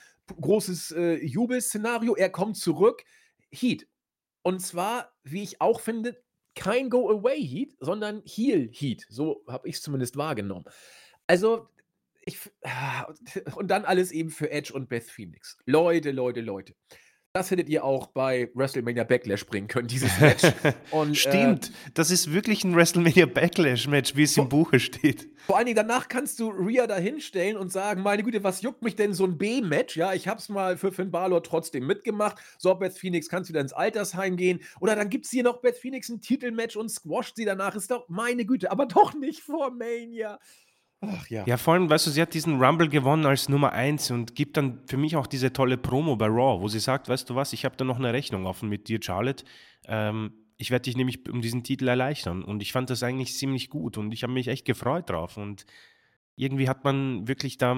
großes äh, Jubelszenario, er kommt zurück. Heat. Und zwar, wie ich auch finde, kein Go-Away-Heat, sondern Heal-Heat. So habe ich es zumindest wahrgenommen. Also, ich, und dann alles eben für Edge und Beth Phoenix. Leute, Leute, Leute. Das hättet ihr auch bei WrestleMania Backlash bringen können, dieses Match. Und, Stimmt, äh, das ist wirklich ein WrestleMania Backlash-Match, wie es im Buche steht. Vor allen Dingen danach kannst du Rhea da hinstellen und sagen, meine Güte, was juckt mich denn so ein B-Match? Ja, ich hab's mal für Finn Balor trotzdem mitgemacht. So, Beth Phoenix kannst wieder ins Altersheim gehen. Oder dann gibt's hier noch Beth Phoenix ein Titelmatch und squasht sie danach. Ist doch, meine Güte, aber doch nicht vor Mania. Ach ja. Ja, vor allem, weißt du, sie hat diesen Rumble gewonnen als Nummer 1 und gibt dann für mich auch diese tolle Promo bei Raw, wo sie sagt, weißt du was, ich habe da noch eine Rechnung offen mit dir, Charlotte. Ähm, ich werde dich nämlich um diesen Titel erleichtern. Und ich fand das eigentlich ziemlich gut und ich habe mich echt gefreut drauf. Und irgendwie hat man wirklich da,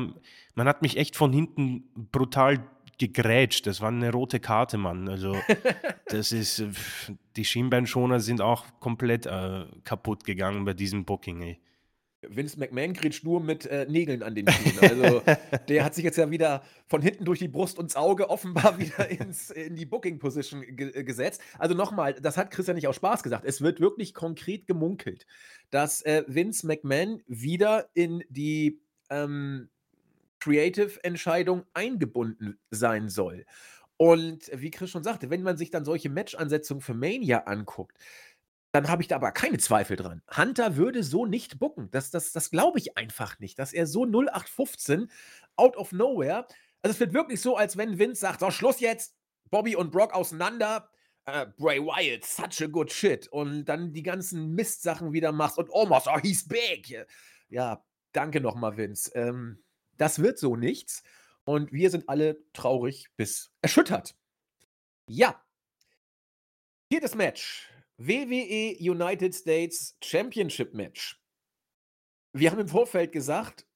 man hat mich echt von hinten brutal gegrätscht. Das war eine rote Karte, Mann. Also, das ist, die Schienbeinschoner sind auch komplett äh, kaputt gegangen bei diesem Booking, ey. Vince McMahon kriegt nur mit äh, Nägeln an den Schienen. Also der hat sich jetzt ja wieder von hinten durch die Brust und Auge offenbar wieder ins, in die Booking-Position ge äh, gesetzt. Also nochmal, das hat Christian nicht aus Spaß gesagt. Es wird wirklich konkret gemunkelt, dass äh, Vince McMahon wieder in die ähm, Creative-Entscheidung eingebunden sein soll. Und wie Chris schon sagte, wenn man sich dann solche Match-Ansetzungen für Mania anguckt, dann habe ich da aber keine Zweifel dran. Hunter würde so nicht bucken. Das, das, das glaube ich einfach nicht, dass er so 0815 out of nowhere. Also es wird wirklich so, als wenn Vince sagt: So, Schluss jetzt, Bobby und Brock auseinander. Uh, Bray Wyatt, such a good shit. Und dann die ganzen Mistsachen wieder machst und Omos, oh, he's big. Ja, danke nochmal, Vince. Ähm, das wird so nichts. Und wir sind alle traurig bis erschüttert. Ja. Viertes Match. WWE United States Championship Match. Wir haben im Vorfeld gesagt,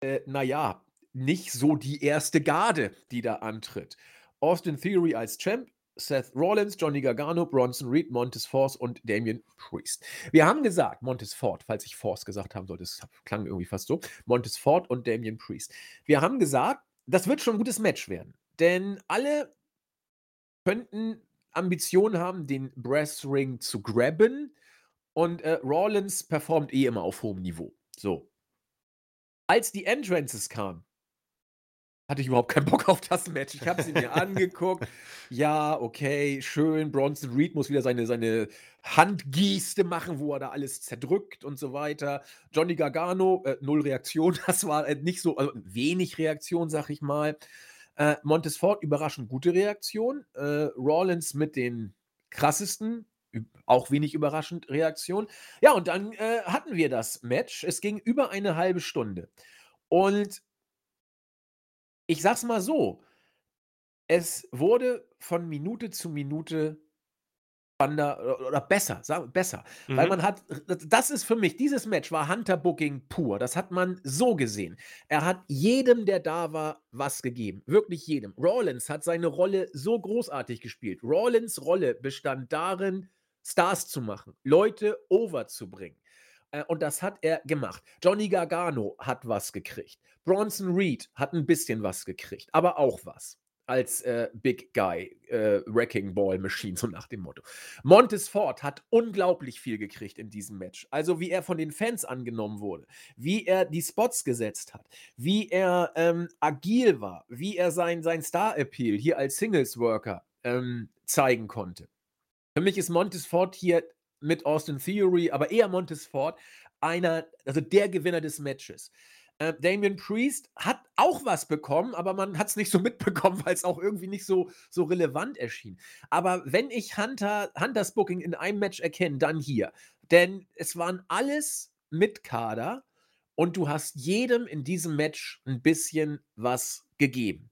äh, naja, nicht so die erste Garde, die da antritt. Austin Theory als Champ, Seth Rollins, Johnny Gargano, Bronson Reed, Montes Force und Damian Priest. Wir haben gesagt, Montes Ford, falls ich Force gesagt haben sollte, das klang irgendwie fast so, Montes Ford und Damian Priest. Wir haben gesagt, das wird schon ein gutes Match werden, denn alle könnten Ambition haben, den Brass Ring zu grabben. Und äh, Rollins performt eh immer auf hohem Niveau. So. Als die Entrances kamen, hatte ich überhaupt keinen Bock auf das Match. Ich habe sie mir angeguckt. Ja, okay, schön. Bronson Reed muss wieder seine, seine Handgeste machen, wo er da alles zerdrückt und so weiter. Johnny Gargano, äh, null Reaktion. Das war äh, nicht so, also wenig Reaktion, sag ich mal. Äh, Montesfort überraschend gute Reaktion. Äh, Rawlins mit den krassesten, auch wenig überraschend Reaktion. Ja, und dann äh, hatten wir das Match. Es ging über eine halbe Stunde. Und ich sag's mal so: Es wurde von Minute zu Minute spannender oder besser, sagen besser. Mhm. Weil man hat, das ist für mich, dieses Match war Hunter Booking pur. Das hat man so gesehen. Er hat jedem, der da war, was gegeben. Wirklich jedem. Rollins hat seine Rolle so großartig gespielt. Rollins Rolle bestand darin, Stars zu machen, Leute overzubringen. Äh, und das hat er gemacht. Johnny Gargano hat was gekriegt. Bronson Reed hat ein bisschen was gekriegt, aber auch was als äh, Big Guy, äh, Wrecking Ball Machine, so nach dem Motto. Montes Ford hat unglaublich viel gekriegt in diesem Match. Also wie er von den Fans angenommen wurde, wie er die Spots gesetzt hat, wie er ähm, agil war, wie er sein, sein Star-Appeal hier als Singles-Worker ähm, zeigen konnte. Für mich ist Montes Ford hier mit Austin Theory, aber eher Montes Ford, einer, also der Gewinner des Matches. Äh, Damien Priest hat auch was bekommen, aber man hat es nicht so mitbekommen, weil es auch irgendwie nicht so, so relevant erschien. Aber wenn ich Hunter, Hunters Booking in einem Match erkenne, dann hier. Denn es waren alles mit Kader und du hast jedem in diesem Match ein bisschen was gegeben.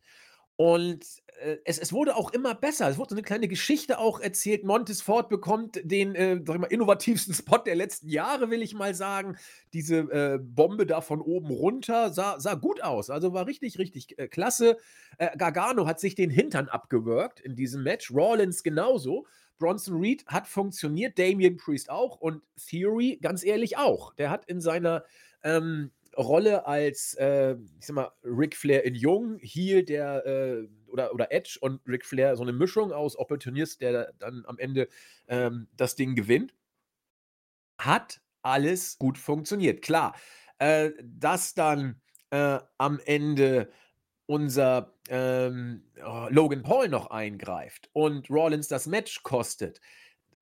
Und äh, es, es wurde auch immer besser. Es wurde so eine kleine Geschichte auch erzählt. Montes Ford bekommt den äh, mal, innovativsten Spot der letzten Jahre, will ich mal sagen. Diese äh, Bombe da von oben runter sah, sah gut aus. Also war richtig, richtig äh, klasse. Äh, Gargano hat sich den Hintern abgewirkt in diesem Match. Rawlins genauso. Bronson Reed hat funktioniert, Damian Priest auch und Theory, ganz ehrlich, auch. Der hat in seiner ähm, Rolle als, äh, ich sag mal, Ric Flair in Jung, Heel, der äh, oder, oder Edge und Ric Flair, so eine Mischung aus Opportunist, der dann am Ende ähm, das Ding gewinnt, hat alles gut funktioniert. Klar, äh, dass dann äh, am Ende unser ähm, oh, Logan Paul noch eingreift und Rollins das Match kostet,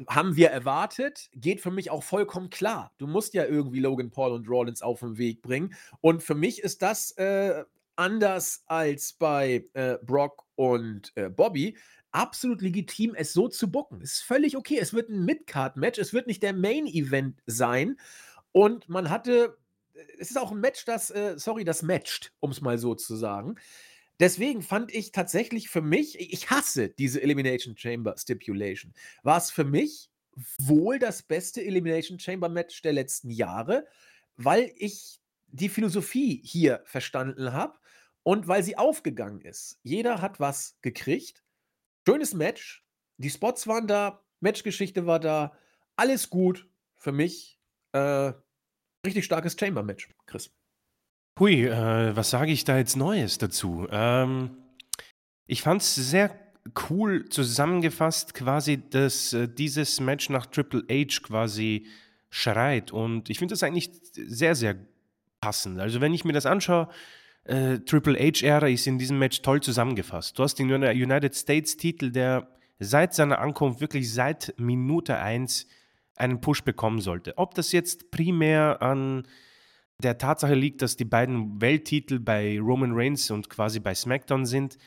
haben wir erwartet, geht für mich auch vollkommen klar. Du musst ja irgendwie Logan Paul und Rollins auf den Weg bringen. Und für mich ist das äh, anders als bei äh, Brock und äh, Bobby absolut legitim, es so zu bucken. Ist völlig okay. Es wird ein Mid-Card-Match. Es wird nicht der Main-Event sein. Und man hatte, es ist auch ein Match, das, äh, sorry, das matcht, um es mal so zu sagen. Deswegen fand ich tatsächlich für mich, ich hasse diese Elimination Chamber Stipulation, war es für mich wohl das beste Elimination Chamber Match der letzten Jahre, weil ich die Philosophie hier verstanden habe und weil sie aufgegangen ist. Jeder hat was gekriegt. Schönes Match. Die Spots waren da, Matchgeschichte war da. Alles gut für mich. Äh, richtig starkes Chamber-Match, Chris. Hui, äh, was sage ich da jetzt Neues dazu? Ähm, ich fand es sehr cool zusammengefasst, quasi, dass äh, dieses Match nach Triple H quasi schreit. Und ich finde das eigentlich sehr, sehr passend. Also, wenn ich mir das anschaue, äh, Triple H-Ära ist in diesem Match toll zusammengefasst. Du hast den United States-Titel, der seit seiner Ankunft wirklich seit Minute 1 einen Push bekommen sollte. Ob das jetzt primär an der Tatsache liegt, dass die beiden Welttitel bei Roman Reigns und quasi bei SmackDown sind,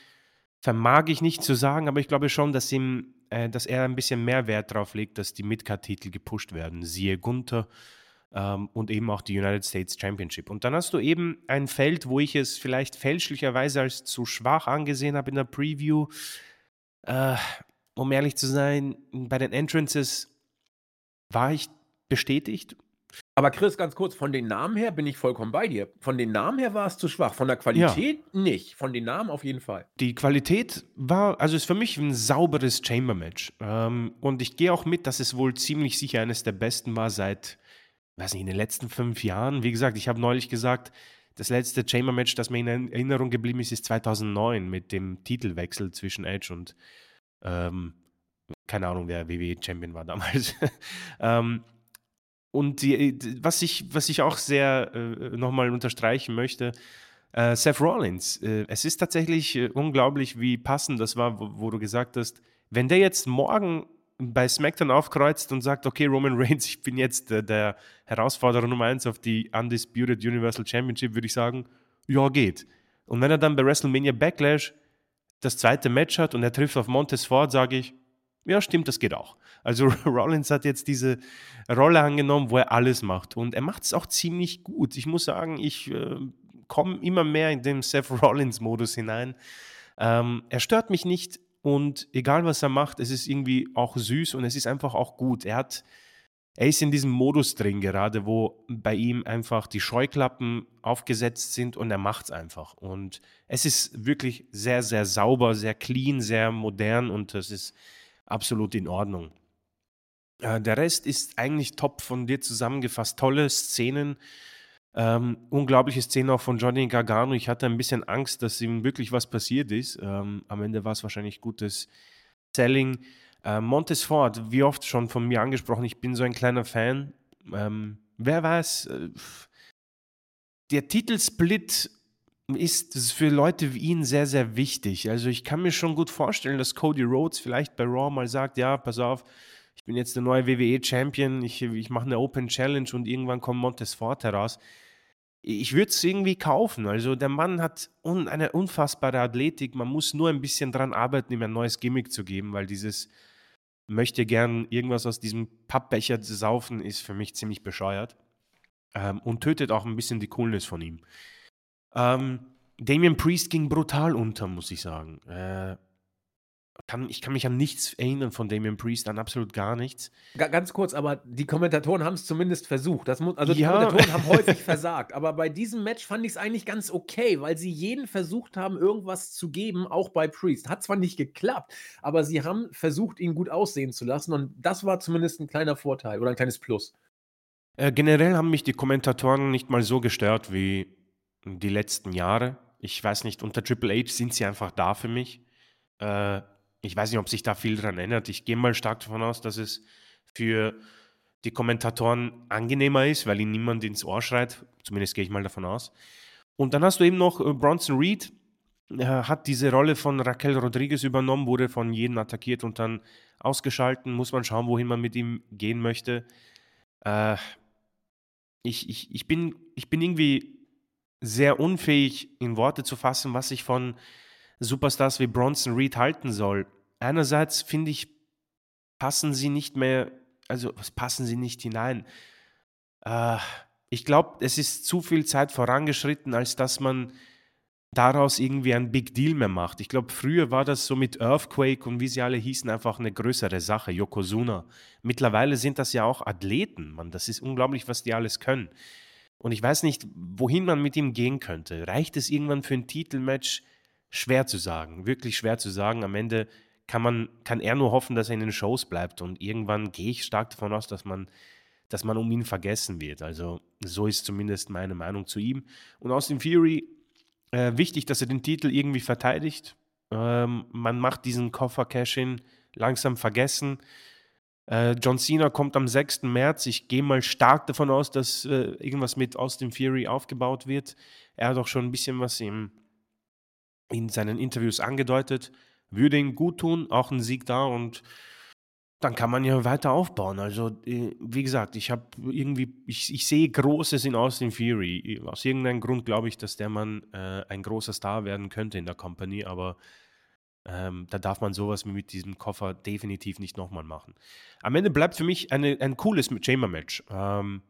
vermag ich nicht zu sagen, aber ich glaube schon, dass, ihm, äh, dass er ein bisschen mehr Wert darauf legt, dass die Midcard-Titel gepusht werden. Siehe Gunther ähm, und eben auch die United States Championship. Und dann hast du eben ein Feld, wo ich es vielleicht fälschlicherweise als zu schwach angesehen habe in der Preview. Äh, um ehrlich zu sein, bei den Entrances war ich bestätigt aber Chris, ganz kurz, von den Namen her bin ich vollkommen bei dir. Von den Namen her war es zu schwach. Von der Qualität ja. nicht. Von den Namen auf jeden Fall. Die Qualität war, also ist für mich ein sauberes Chamber-Match. Ähm, und ich gehe auch mit, dass es wohl ziemlich sicher eines der besten war seit, weiß nicht, in den letzten fünf Jahren. Wie gesagt, ich habe neulich gesagt, das letzte Chamber-Match, das mir in Erinnerung geblieben ist, ist 2009 mit dem Titelwechsel zwischen Edge und, ähm, keine Ahnung, wer WWE-Champion war damals. ähm, und die, was, ich, was ich auch sehr äh, nochmal unterstreichen möchte, äh, Seth Rollins, äh, es ist tatsächlich äh, unglaublich, wie passend das war, wo, wo, du gesagt hast, wenn der jetzt morgen bei SmackDown aufkreuzt und sagt, okay, Roman Reigns, ich bin jetzt äh, der Herausforderer Nummer 1 auf die Undisputed Universal Championship, würde ich sagen, ja, geht. Und wenn er dann bei WrestleMania Backlash das zweite Match hat und er trifft auf Montes Ford, sage ich, ja, stimmt, das geht auch. Also Rollins hat jetzt diese Rolle angenommen, wo er alles macht. Und er macht es auch ziemlich gut. Ich muss sagen, ich äh, komme immer mehr in den Seth Rollins-Modus hinein. Ähm, er stört mich nicht und egal was er macht, es ist irgendwie auch süß und es ist einfach auch gut. Er hat, er ist in diesem Modus drin gerade, wo bei ihm einfach die Scheuklappen aufgesetzt sind und er macht es einfach. Und es ist wirklich sehr, sehr sauber, sehr clean, sehr modern und das ist absolut in Ordnung. Äh, der Rest ist eigentlich top von dir zusammengefasst. Tolle Szenen, ähm, unglaubliche Szenen auch von Johnny Gargano. Ich hatte ein bisschen Angst, dass ihm wirklich was passiert ist. Ähm, am Ende war es wahrscheinlich gutes Selling. Äh, Montes Ford, wie oft schon von mir angesprochen, ich bin so ein kleiner Fan. Ähm, wer weiß, äh, der Titelsplit ist für Leute wie ihn sehr, sehr wichtig. Also ich kann mir schon gut vorstellen, dass Cody Rhodes vielleicht bei Raw mal sagt, ja, pass auf, ich bin jetzt der neue WWE-Champion, ich, ich mache eine Open Challenge und irgendwann kommt Montes Ford heraus. Ich würde es irgendwie kaufen. Also der Mann hat un, eine unfassbare Athletik. Man muss nur ein bisschen dran arbeiten, ihm ein neues Gimmick zu geben, weil dieses möchte gern irgendwas aus diesem Pappbecher saufen, ist für mich ziemlich bescheuert. Ähm, und tötet auch ein bisschen die Coolness von ihm. Ähm, Damian Priest ging brutal unter, muss ich sagen. Äh, kann, ich kann mich an nichts erinnern von Damian Priest, an absolut gar nichts. Ga ganz kurz, aber die Kommentatoren haben es zumindest versucht. Das muss, also die Ja. Kommentatoren haben häufig versagt. Aber bei diesem Match fand ich es eigentlich ganz okay, weil sie jeden versucht haben, irgendwas zu geben, auch bei Priest. Hat zwar nicht geklappt, aber sie haben versucht, ihn gut aussehen zu lassen. Und das war zumindest ein kleiner Vorteil oder ein kleines Plus. Äh, generell haben mich die Kommentatoren nicht mal so gestört wie die letzten Jahre. Ich weiß nicht, unter Triple H sind sie einfach da für mich. Äh, ich weiß nicht, ob sich da viel dran ändert. Ich gehe mal stark davon aus, dass es für die Kommentatoren angenehmer ist, weil ihnen niemand ins Ohr schreit. Zumindest gehe ich mal davon aus. Und dann hast du eben noch äh, Bronson Reed, er hat diese Rolle von Raquel Rodriguez übernommen, wurde von jedem attackiert und dann ausgeschalten. Muss man schauen, wohin man mit ihm gehen möchte. Äh, ich, ich, ich, bin, ich bin irgendwie sehr unfähig in Worte zu fassen, was ich von Superstars wie Bronson Reed halten soll. Einerseits finde ich, passen sie nicht mehr, also passen sie nicht hinein. Äh, ich glaube, es ist zu viel Zeit vorangeschritten, als dass man daraus irgendwie ein Big Deal mehr macht. Ich glaube, früher war das so mit Earthquake und wie sie alle hießen, einfach eine größere Sache, Yokozuna. Mittlerweile sind das ja auch Athleten, Mann. Das ist unglaublich, was die alles können. Und ich weiß nicht, wohin man mit ihm gehen könnte. Reicht es irgendwann für ein Titelmatch? Schwer zu sagen, wirklich schwer zu sagen. Am Ende kann man, kann er nur hoffen, dass er in den Shows bleibt. Und irgendwann gehe ich stark davon aus, dass man, dass man um ihn vergessen wird. Also so ist zumindest meine Meinung zu ihm. Und Austin Fury, äh, wichtig, dass er den Titel irgendwie verteidigt. Ähm, man macht diesen Koffer-Cash-In langsam vergessen. Äh, John Cena kommt am 6. März. Ich gehe mal stark davon aus, dass äh, irgendwas mit Austin Fury aufgebaut wird. Er hat auch schon ein bisschen was im, in seinen Interviews angedeutet. Würde ihm gut tun, auch ein Sieg da und dann kann man ja weiter aufbauen. Also, äh, wie gesagt, ich habe irgendwie, ich, ich sehe Großes in Austin Fury. Aus irgendeinem Grund glaube ich, dass der Mann äh, ein großer Star werden könnte in der Company, aber ähm, da darf man sowas wie mit diesem Koffer definitiv nicht nochmal machen. Am Ende bleibt für mich eine, ein cooles Chamber-Match. Ähm,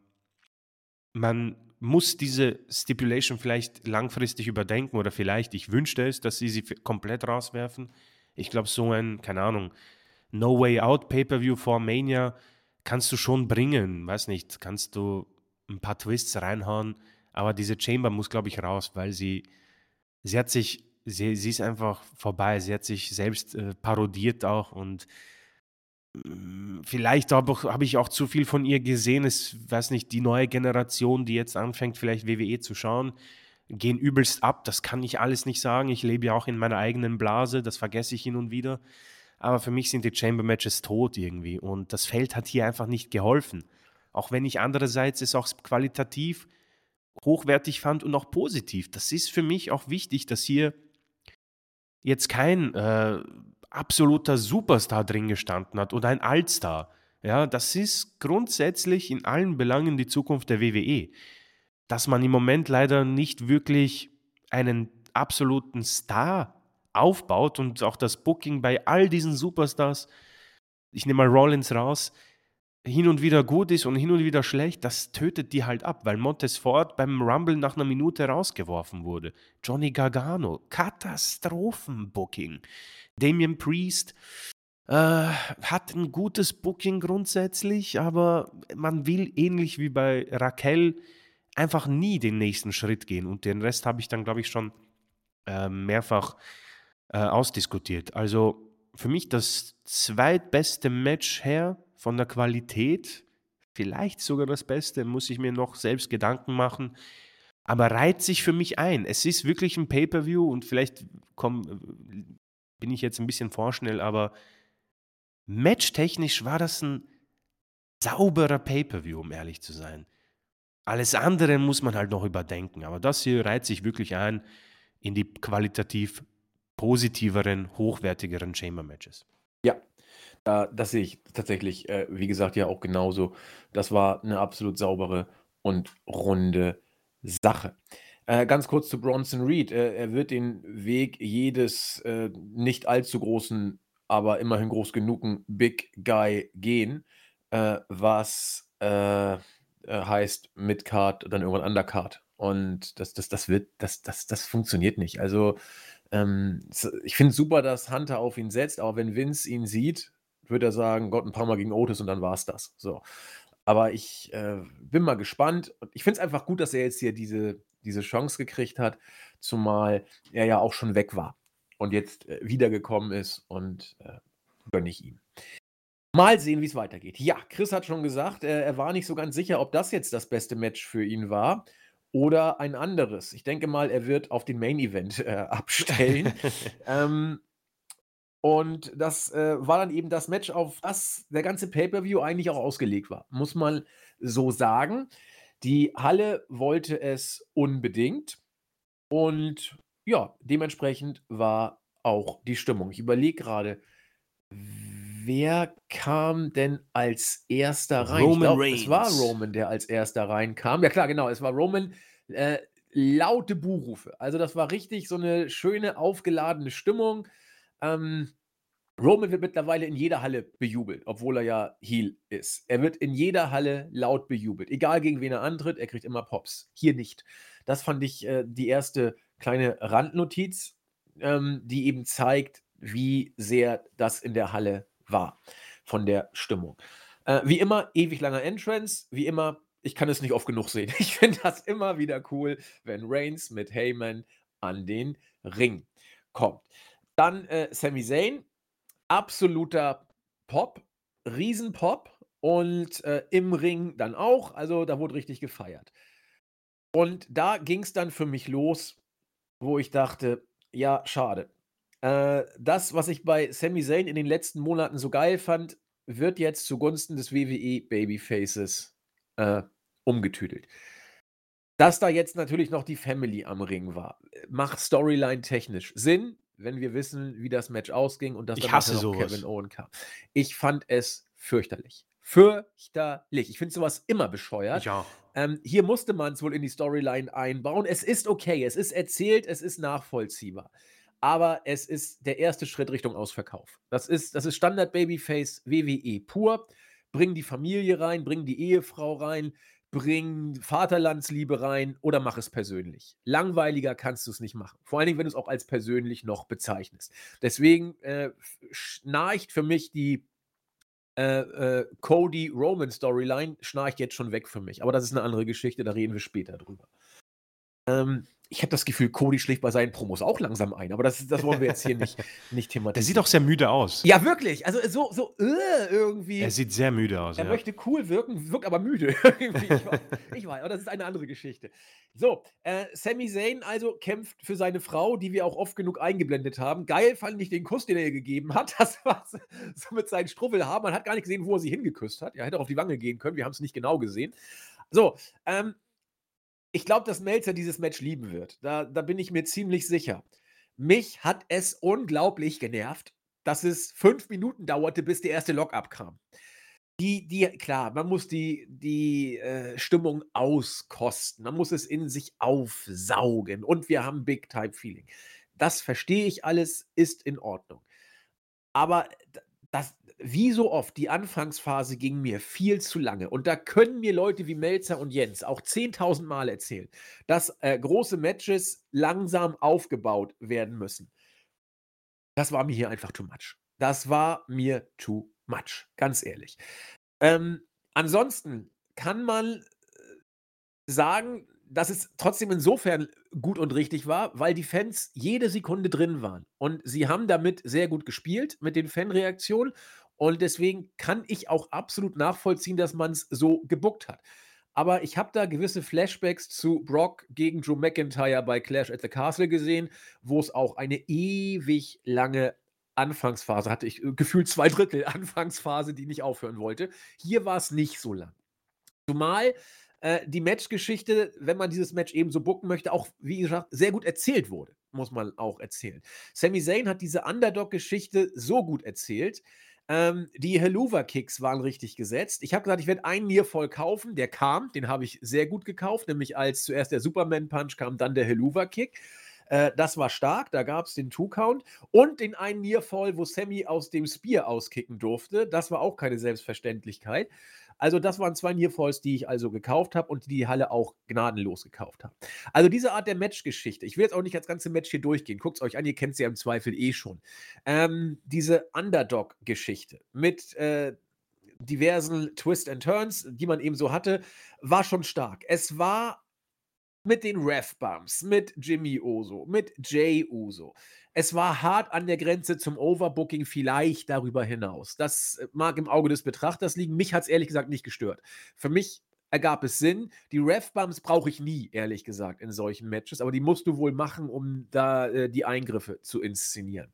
man muss diese Stipulation vielleicht langfristig überdenken oder vielleicht, ich wünschte es, dass sie sie komplett rauswerfen. Ich glaube, so ein, keine Ahnung, No Way Out Pay-Per-View vor Mania kannst du schon bringen. Weiß nicht, kannst du ein paar Twists reinhauen, aber diese Chamber muss, glaube ich, raus, weil sie, sie hat sich, sie, sie ist einfach vorbei. Sie hat sich selbst äh, parodiert auch und vielleicht habe hab ich auch zu viel von ihr gesehen. Es weiß nicht, die neue Generation, die jetzt anfängt, vielleicht WWE zu schauen, gehen übelst ab. Das kann ich alles nicht sagen. Ich lebe ja auch in meiner eigenen Blase, das vergesse ich hin und wieder. Aber für mich sind die Chamber Matches tot irgendwie und das Feld hat hier einfach nicht geholfen. Auch wenn ich andererseits es auch qualitativ hochwertig fand und auch positiv. Das ist für mich auch wichtig, dass hier jetzt kein äh, absoluter Superstar drin gestanden hat oder ein Allstar. Ja, das ist grundsätzlich in allen Belangen die Zukunft der WWE. Dass man im Moment leider nicht wirklich einen absoluten Star aufbaut und auch das Booking bei all diesen Superstars, ich nehme mal Rollins raus, hin und wieder gut ist und hin und wieder schlecht, das tötet die halt ab, weil Montez Ford beim Rumble nach einer Minute rausgeworfen wurde. Johnny Gargano, Katastrophenbooking. Damian Priest äh, hat ein gutes Booking grundsätzlich, aber man will ähnlich wie bei Raquel einfach nie den nächsten Schritt gehen und den Rest habe ich dann, glaube ich, schon äh, mehrfach äh, ausdiskutiert. Also für mich das zweitbeste Match her von der Qualität, vielleicht sogar das Beste, muss ich mir noch selbst Gedanken machen, aber reiht sich für mich ein. Es ist wirklich ein Pay-per-View und vielleicht komm, bin ich jetzt ein bisschen vorschnell, aber matchtechnisch war das ein sauberer Pay-per-View, um ehrlich zu sein. Alles andere muss man halt noch überdenken, aber das hier reiht sich wirklich ein in die qualitativ positiveren, hochwertigeren Chamber-Matches. Ja, das sehe ich tatsächlich, äh, wie gesagt, ja auch genauso. Das war eine absolut saubere und runde Sache. Äh, ganz kurz zu Bronson Reed. Äh, er wird den Weg jedes äh, nicht allzu großen, aber immerhin groß genugen Big Guy gehen, äh, was äh, heißt Midcard, dann irgendwann Undercard Und das, das, das wird, das, das, das funktioniert nicht. Also, ähm, ich finde es super, dass Hunter auf ihn setzt, aber wenn Vince ihn sieht, wird er sagen, Gott, ein paar Mal gegen Otis und dann war es das. So. Aber ich äh, bin mal gespannt. ich finde es einfach gut, dass er jetzt hier diese, diese Chance gekriegt hat, zumal er ja auch schon weg war und jetzt äh, wiedergekommen ist und äh, gönne ich ihm. Mal sehen, wie es weitergeht. Ja, Chris hat schon gesagt, äh, er war nicht so ganz sicher, ob das jetzt das beste Match für ihn war oder ein anderes. Ich denke mal, er wird auf den Main Event äh, abstellen. ähm, und das äh, war dann eben das Match, auf das der ganze Pay-per-View eigentlich auch ausgelegt war, muss man so sagen. Die Halle wollte es unbedingt und ja, dementsprechend war auch die Stimmung. Ich überlege gerade, wer kam denn als erster rein? Roman glaub, Reigns. Es war Roman, der als erster reinkam. Ja klar, genau, es war Roman. Äh, laute Buhrufe. Also das war richtig so eine schöne, aufgeladene Stimmung. Ähm, Roman wird mittlerweile in jeder Halle bejubelt, obwohl er ja Heel ist. Er wird in jeder Halle laut bejubelt. Egal gegen wen er antritt, er kriegt immer Pops. Hier nicht. Das fand ich äh, die erste kleine Randnotiz, ähm, die eben zeigt, wie sehr das in der Halle war von der Stimmung. Äh, wie immer, ewig langer Entrance. Wie immer, ich kann es nicht oft genug sehen. Ich finde das immer wieder cool, wenn Reigns mit Heyman an den Ring kommt. Dann äh, Sami Zayn, absoluter Pop, Riesenpop und äh, im Ring dann auch. Also da wurde richtig gefeiert. Und da ging es dann für mich los, wo ich dachte, ja, schade. Äh, das, was ich bei Sami Zayn in den letzten Monaten so geil fand, wird jetzt zugunsten des WWE Babyfaces äh, umgetüdelt. Dass da jetzt natürlich noch die Family am Ring war, macht Storyline technisch Sinn, wenn wir wissen, wie das Match ausging und dass Ich dann hasse noch. Kevin Owen kam. Ich fand es fürchterlich. Fürchterlich. Ich finde sowas immer bescheuert. Ich auch. Ähm, hier musste man es wohl in die Storyline einbauen. Es ist okay, es ist erzählt, es ist nachvollziehbar. Aber es ist der erste Schritt Richtung Ausverkauf. Das ist, das ist Standard Babyface WWE pur. Bring die Familie rein, bring die Ehefrau rein, bring Vaterlandsliebe rein oder mach es persönlich. Langweiliger kannst du es nicht machen. Vor allen Dingen, wenn du es auch als persönlich noch bezeichnest. Deswegen äh, schnarcht für mich die äh, äh, Cody Roman Storyline schnarcht jetzt schon weg für mich. Aber das ist eine andere Geschichte, da reden wir später drüber. Ähm, ich habe das Gefühl, Cody schlägt bei seinen Promos auch langsam ein, aber das, das wollen wir jetzt hier nicht, nicht thematisieren. Der sieht auch sehr müde aus. Ja, wirklich. Also so, so äh, irgendwie. Er sieht sehr müde aus. Er ja. möchte cool wirken, wirkt aber müde. Ich, weiß, ich weiß, aber das ist eine andere Geschichte. So, äh, Sami Zayn also kämpft für seine Frau, die wir auch oft genug eingeblendet haben. Geil fand ich den Kuss, den er ihr gegeben hat. Das war so, so mit seinen Struffelhaaren. Man hat gar nicht gesehen, wo er sie hingeküsst hat. Er hätte auch auf die Wange gehen können. Wir haben es nicht genau gesehen. So, ähm, ich glaube, dass Melzer dieses Match lieben wird. Da, da bin ich mir ziemlich sicher. Mich hat es unglaublich genervt, dass es fünf Minuten dauerte, bis der erste Lockup kam. Die, die, klar, man muss die, die äh, Stimmung auskosten, man muss es in sich aufsaugen und wir haben Big-Time-Feeling. Das verstehe ich alles, ist in Ordnung. Aber das, wie so oft, die Anfangsphase ging mir viel zu lange. Und da können mir Leute wie Melzer und Jens auch 10.000 Mal erzählen, dass äh, große Matches langsam aufgebaut werden müssen. Das war mir hier einfach too much. Das war mir too much, ganz ehrlich. Ähm, ansonsten kann man äh, sagen, dass es trotzdem insofern gut und richtig war, weil die Fans jede Sekunde drin waren. Und sie haben damit sehr gut gespielt, mit den Fanreaktionen. Und deswegen kann ich auch absolut nachvollziehen, dass man es so gebuckt hat. Aber ich habe da gewisse Flashbacks zu Brock gegen Drew McIntyre bei Clash at the Castle gesehen, wo es auch eine ewig lange Anfangsphase hatte. Ich äh, gefühlt zwei Drittel Anfangsphase, die nicht aufhören wollte. Hier war es nicht so lang. Zumal äh, die Matchgeschichte, wenn man dieses Match eben so bucken möchte, auch, wie gesagt, sehr gut erzählt wurde, muss man auch erzählen. Sami Zayn hat diese Underdog-Geschichte so gut erzählt. Ähm, die Helluva-Kicks waren richtig gesetzt. Ich habe gesagt, ich werde einen Nearfall kaufen. Der kam, den habe ich sehr gut gekauft, nämlich als zuerst der Superman-Punch kam, dann der Helluva-Kick. Äh, das war stark, da gab es den Two-Count und den einen Nearfall, wo Sammy aus dem Spear auskicken durfte. Das war auch keine Selbstverständlichkeit. Also, das waren zwei Nearfalls, die ich also gekauft habe und die die Halle auch gnadenlos gekauft haben. Also, diese Art der Matchgeschichte ich will jetzt auch nicht das ganze Match hier durchgehen. Guckt's euch an, ihr kennt's ja im Zweifel eh schon. Ähm, diese Underdog-Geschichte mit, äh, diversen Twist and Turns, die man eben so hatte, war schon stark. Es war mit den Ref-Bumps, mit Jimmy Uso, mit Jay Uso. Es war hart an der Grenze zum Overbooking, vielleicht darüber hinaus. Das äh, mag im Auge des Betrachters liegen. Mich hat es ehrlich gesagt nicht gestört. Für mich ergab es Sinn. Die Ref-Bumps brauche ich nie, ehrlich gesagt, in solchen Matches, aber die musst du wohl machen, um da äh, die Eingriffe zu inszenieren.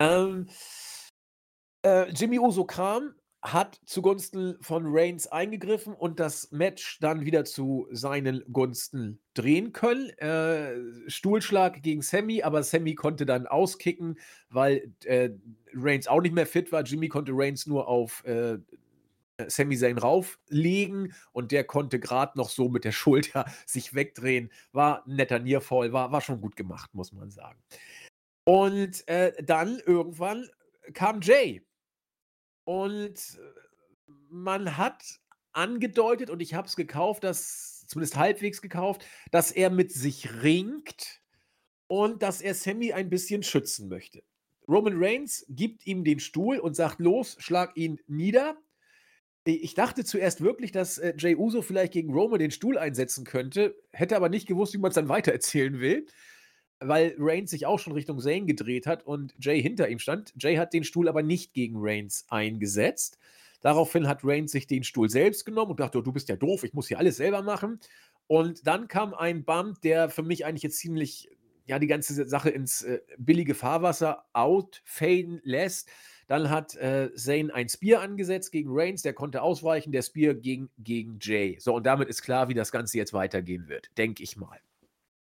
Ähm, äh, Jimmy Uso kam, hat zugunsten von Reigns eingegriffen und das Match dann wieder zu seinen Gunsten drehen können. Äh, Stuhlschlag gegen Sammy, aber Sammy konnte dann auskicken, weil äh, Reigns auch nicht mehr fit war. Jimmy konnte Reigns nur auf äh, Sami Zayn rauflegen und der konnte gerade noch so mit der Schulter sich wegdrehen. War netter Nearfall, war, war schon gut gemacht, muss man sagen. Und äh, dann irgendwann kam Jay und äh, man hat angedeutet, und ich habe es gekauft, dass zumindest halbwegs gekauft, dass er mit sich ringt und dass er Sammy ein bisschen schützen möchte. Roman Reigns gibt ihm den Stuhl und sagt: „Los, schlag ihn nieder.“ ich dachte zuerst wirklich, dass, äh, Jey Uso vielleicht gegen Roman den Stuhl einsetzen könnte, hätte aber nicht gewusst, wie man es dann weitererzählen will weil Reigns sich auch schon Richtung Zayn gedreht hat und Jay hinter ihm stand. Jay hat den Stuhl aber nicht gegen Reigns eingesetzt. Daraufhin hat Reigns sich den Stuhl selbst genommen und dachte, oh, du bist ja doof, ich muss hier alles selber machen. Und dann kam ein Bump, der für mich eigentlich jetzt ziemlich, ja, die ganze Sache ins äh, billige Fahrwasser outfaden lässt. Dann hat äh, Zayn ein Spear angesetzt gegen Reigns, der konnte ausweichen, der Spear ging gegen Jay. So, und damit ist klar, wie das Ganze jetzt weitergehen wird, denke ich mal.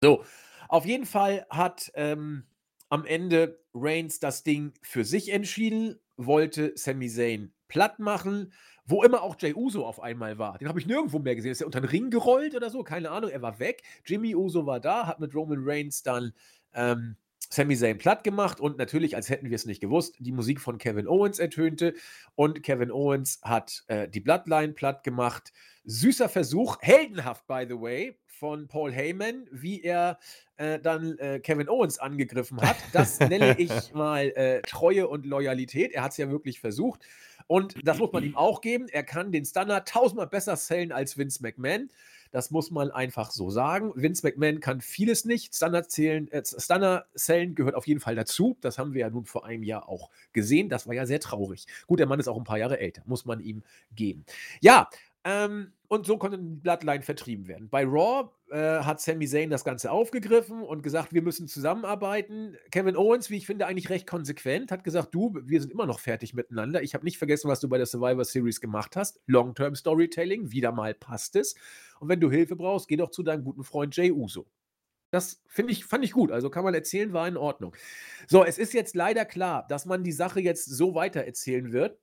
So, auf jeden Fall hat ähm, am Ende Reigns das Ding für sich entschieden, wollte Sami Zayn platt machen, wo immer auch Jay Uso auf einmal war. Den habe ich nirgendwo mehr gesehen. Ist er unter den Ring gerollt oder so? Keine Ahnung, er war weg. Jimmy Uso war da, hat mit Roman Reigns dann ähm, Sami Zayn platt gemacht und natürlich, als hätten wir es nicht gewusst, die Musik von Kevin Owens ertönte und Kevin Owens hat äh, die Bloodline platt gemacht. Süßer Versuch, heldenhaft, by the way, von Paul Heyman, wie er äh, dann äh, Kevin Owens angegriffen hat. Das nenne ich mal äh, Treue und Loyalität. Er hat es ja wirklich versucht. Und das muss man ihm auch geben. Er kann den Stunner tausendmal besser sellen als Vince McMahon. Das muss man einfach so sagen. Vince McMahon kann vieles nicht. Stunner zählen, äh, Stunner Zellen gehört auf jeden Fall dazu. Das haben wir ja nun vor einem Jahr auch gesehen. Das war ja sehr traurig. Gut, der Mann ist auch ein paar Jahre älter, muss man ihm geben. Ja, ähm, und so konnte die Bloodline vertrieben werden. Bei Raw äh, hat Sami Zayn das Ganze aufgegriffen und gesagt, wir müssen zusammenarbeiten. Kevin Owens, wie ich finde, eigentlich recht konsequent, hat gesagt, du, wir sind immer noch fertig miteinander. Ich habe nicht vergessen, was du bei der Survivor Series gemacht hast. Long-Term Storytelling, wieder mal passt es. Und wenn du Hilfe brauchst, geh doch zu deinem guten Freund Jay Uso. Das ich, fand ich gut. Also kann man erzählen, war in Ordnung. So, es ist jetzt leider klar, dass man die Sache jetzt so weiter erzählen wird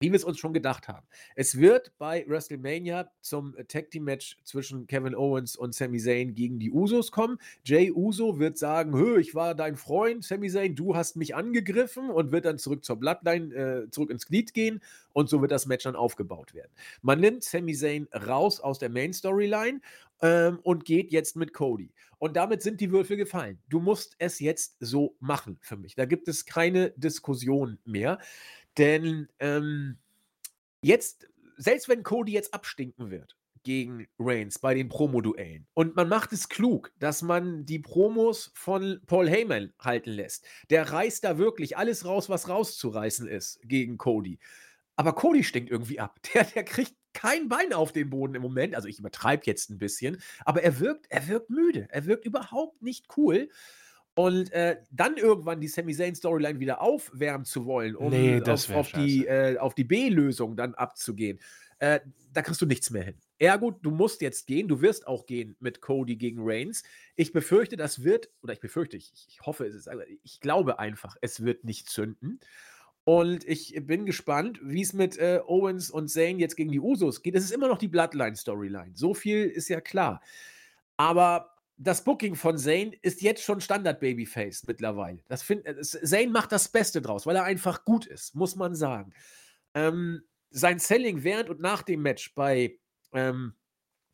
wie wir es uns schon gedacht haben. Es wird bei WrestleMania zum äh, Tag Team Match zwischen Kevin Owens und Sami Zayn gegen die Usos kommen. Jay Uso wird sagen, Hö, ich war dein Freund, Sami Zayn, du hast mich angegriffen und wird dann zurück zur Bloodline, äh, zurück ins Glied gehen und so wird das Match dann aufgebaut werden. Man nimmt Sami Zayn raus aus der Main Storyline ähm, und geht jetzt mit Cody. Und damit sind die Würfel gefallen. Du musst es jetzt so machen für mich. Da gibt es keine Diskussion mehr. Denn ähm, jetzt, selbst wenn Cody jetzt abstinken wird gegen Reigns bei den Promo-Duellen und man macht es klug, dass man die Promos von Paul Heyman halten lässt, der reißt da wirklich alles raus, was rauszureißen ist gegen Cody. Aber Cody stinkt irgendwie ab. Der, der kriegt kein Bein auf den Boden im Moment. Also ich übertreibe jetzt ein bisschen, aber er wirkt, er wirkt müde. Er wirkt überhaupt nicht cool. Und äh, dann irgendwann die Sami Zayn Storyline wieder aufwärmen zu wollen, um Nee, auf, auf die, äh, auf die B-Lösung dann abzugehen, äh, da kriegst du nichts mehr hin. Ergo, du musst jetzt gehen, du wirst auch gehen mit Cody gegen Reigns. Ich befürchte, das wird, oder ich befürchte, ich, ich hoffe, es ist, ich glaube einfach, es wird nicht zünden. Und ich bin gespannt, wie es mit äh, Owens und Zayn jetzt gegen die Usos geht. Es ist immer noch die Bloodline-Storyline. So viel ist ja klar. Aber das Booking von Zane ist jetzt schon Standard-Babyface mittlerweile. Das find, äh, Zane macht das Beste draus, weil er einfach gut ist, muss man sagen. Ähm, sein Selling während und nach dem Match bei ähm,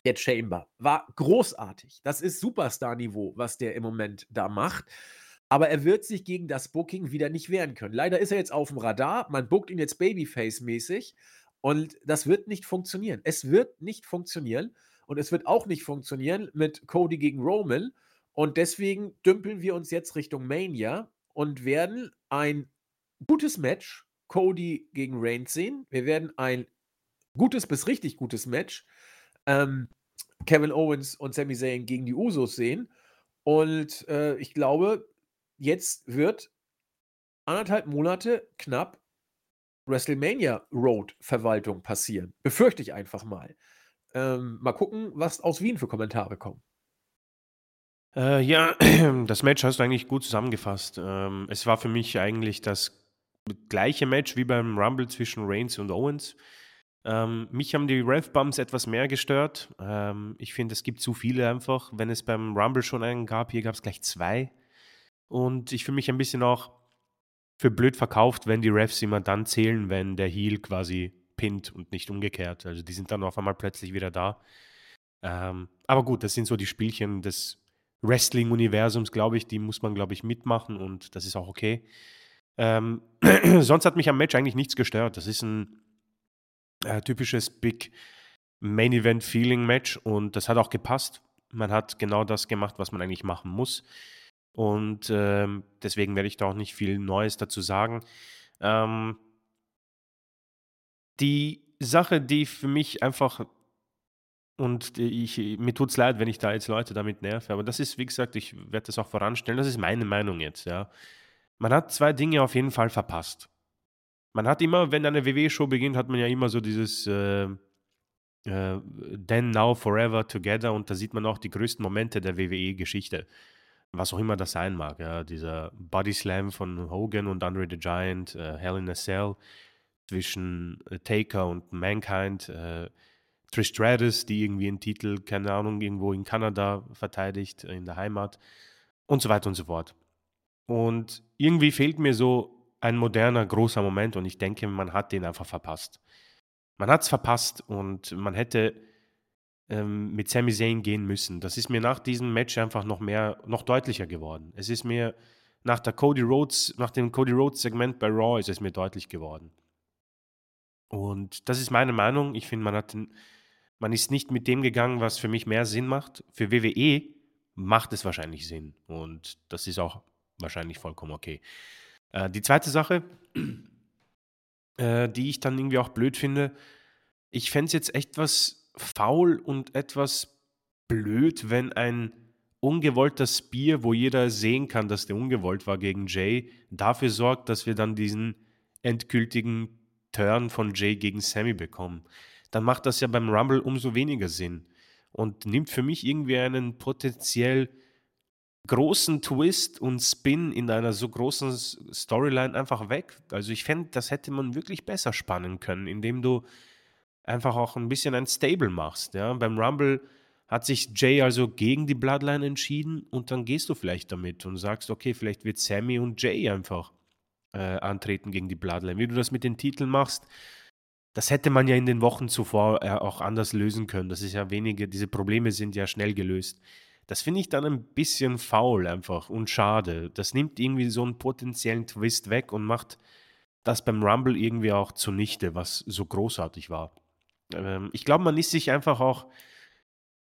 der Chamber war großartig. Das ist Superstar-Niveau, was der im Moment da macht. Aber er wird sich gegen das Booking wieder nicht wehren können. Leider ist er jetzt auf dem Radar. Man bookt ihn jetzt Babyface-mäßig. Und das wird nicht funktionieren. Es wird nicht funktionieren. Und es wird auch nicht funktionieren mit Cody gegen Roman. Und deswegen dümpeln wir uns jetzt Richtung Mania und werden ein gutes Match Cody gegen Reigns sehen. Wir werden ein gutes bis richtig gutes Match ähm, Kevin Owens und Sami Zayn gegen die Usos sehen. Und äh, ich glaube, jetzt wird anderthalb Monate knapp WrestleMania Road Verwaltung passieren. Befürchte ich einfach mal. Ähm, mal gucken, was aus Wien für Kommentare kommen. Äh, ja, das Match hast du eigentlich gut zusammengefasst. Ähm, es war für mich eigentlich das gleiche Match wie beim Rumble zwischen Reigns und Owens. Ähm, mich haben die Rev-Bumps etwas mehr gestört. Ähm, ich finde, es gibt zu viele einfach. Wenn es beim Rumble schon einen gab, hier gab es gleich zwei. Und ich fühle mich ein bisschen auch für blöd verkauft, wenn die Refs immer dann zählen, wenn der Heel quasi pinnt und nicht umgekehrt. Also die sind dann auf einmal plötzlich wieder da. Ähm, aber gut, das sind so die Spielchen des Wrestling-Universums, glaube ich. Die muss man, glaube ich, mitmachen und das ist auch okay. Ähm, sonst hat mich am Match eigentlich nichts gestört. Das ist ein äh, typisches Big Main Event Feeling Match und das hat auch gepasst. Man hat genau das gemacht, was man eigentlich machen muss. Und ähm, deswegen werde ich da auch nicht viel Neues dazu sagen. Ähm, die Sache, die für mich einfach, und ich, mir tut es leid, wenn ich da jetzt Leute damit nerve, aber das ist, wie gesagt, ich werde das auch voranstellen, das ist meine Meinung jetzt, ja. Man hat zwei Dinge auf jeden Fall verpasst. Man hat immer, wenn eine WWE-Show beginnt, hat man ja immer so dieses äh, äh, Then, Now, Forever, Together und da sieht man auch die größten Momente der WWE-Geschichte. Was auch immer das sein mag. Ja. Dieser Body Slam von Hogan und Andre the Giant, äh, Hell in a Cell zwischen äh, Taker und Mankind, äh, Trish Stratus, die irgendwie einen Titel, keine Ahnung, irgendwo in Kanada verteidigt, in der Heimat und so weiter und so fort. Und irgendwie fehlt mir so ein moderner, großer Moment und ich denke, man hat den einfach verpasst. Man hat es verpasst und man hätte ähm, mit Sami Zayn gehen müssen. Das ist mir nach diesem Match einfach noch mehr, noch deutlicher geworden. Es ist mir nach der Cody Rhodes, nach dem Cody Rhodes Segment bei Raw ist es mir deutlich geworden. Und das ist meine Meinung. Ich finde, man man ist nicht mit dem gegangen, was für mich mehr Sinn macht. Für WWE macht es wahrscheinlich Sinn und das ist auch wahrscheinlich vollkommen okay. Äh, die zweite Sache, äh, die ich dann irgendwie auch blöd finde, ich fände es jetzt etwas faul und etwas blöd, wenn ein ungewollter Spear, wo jeder sehen kann, dass der ungewollt war gegen Jay, dafür sorgt, dass wir dann diesen endgültigen Turn von Jay gegen Sammy bekommen. Dann macht das ja beim Rumble umso weniger Sinn und nimmt für mich irgendwie einen potenziell großen Twist und Spin in einer so großen Storyline einfach weg. Also ich fände, das hätte man wirklich besser spannen können, indem du einfach auch ein bisschen ein Stable machst. Ja? Beim Rumble hat sich Jay also gegen die Bloodline entschieden und dann gehst du vielleicht damit und sagst, okay, vielleicht wird Sammy und Jay einfach äh, antreten gegen die Bloodline. Wie du das mit den Titeln machst, das hätte man ja in den Wochen zuvor äh, auch anders lösen können. Das ist ja wenige, diese Probleme sind ja schnell gelöst. Das finde ich dann ein bisschen faul einfach und schade. Das nimmt irgendwie so einen potenziellen Twist weg und macht das beim Rumble irgendwie auch zunichte, was so großartig war. Ähm, ich glaube, man ist sich einfach auch,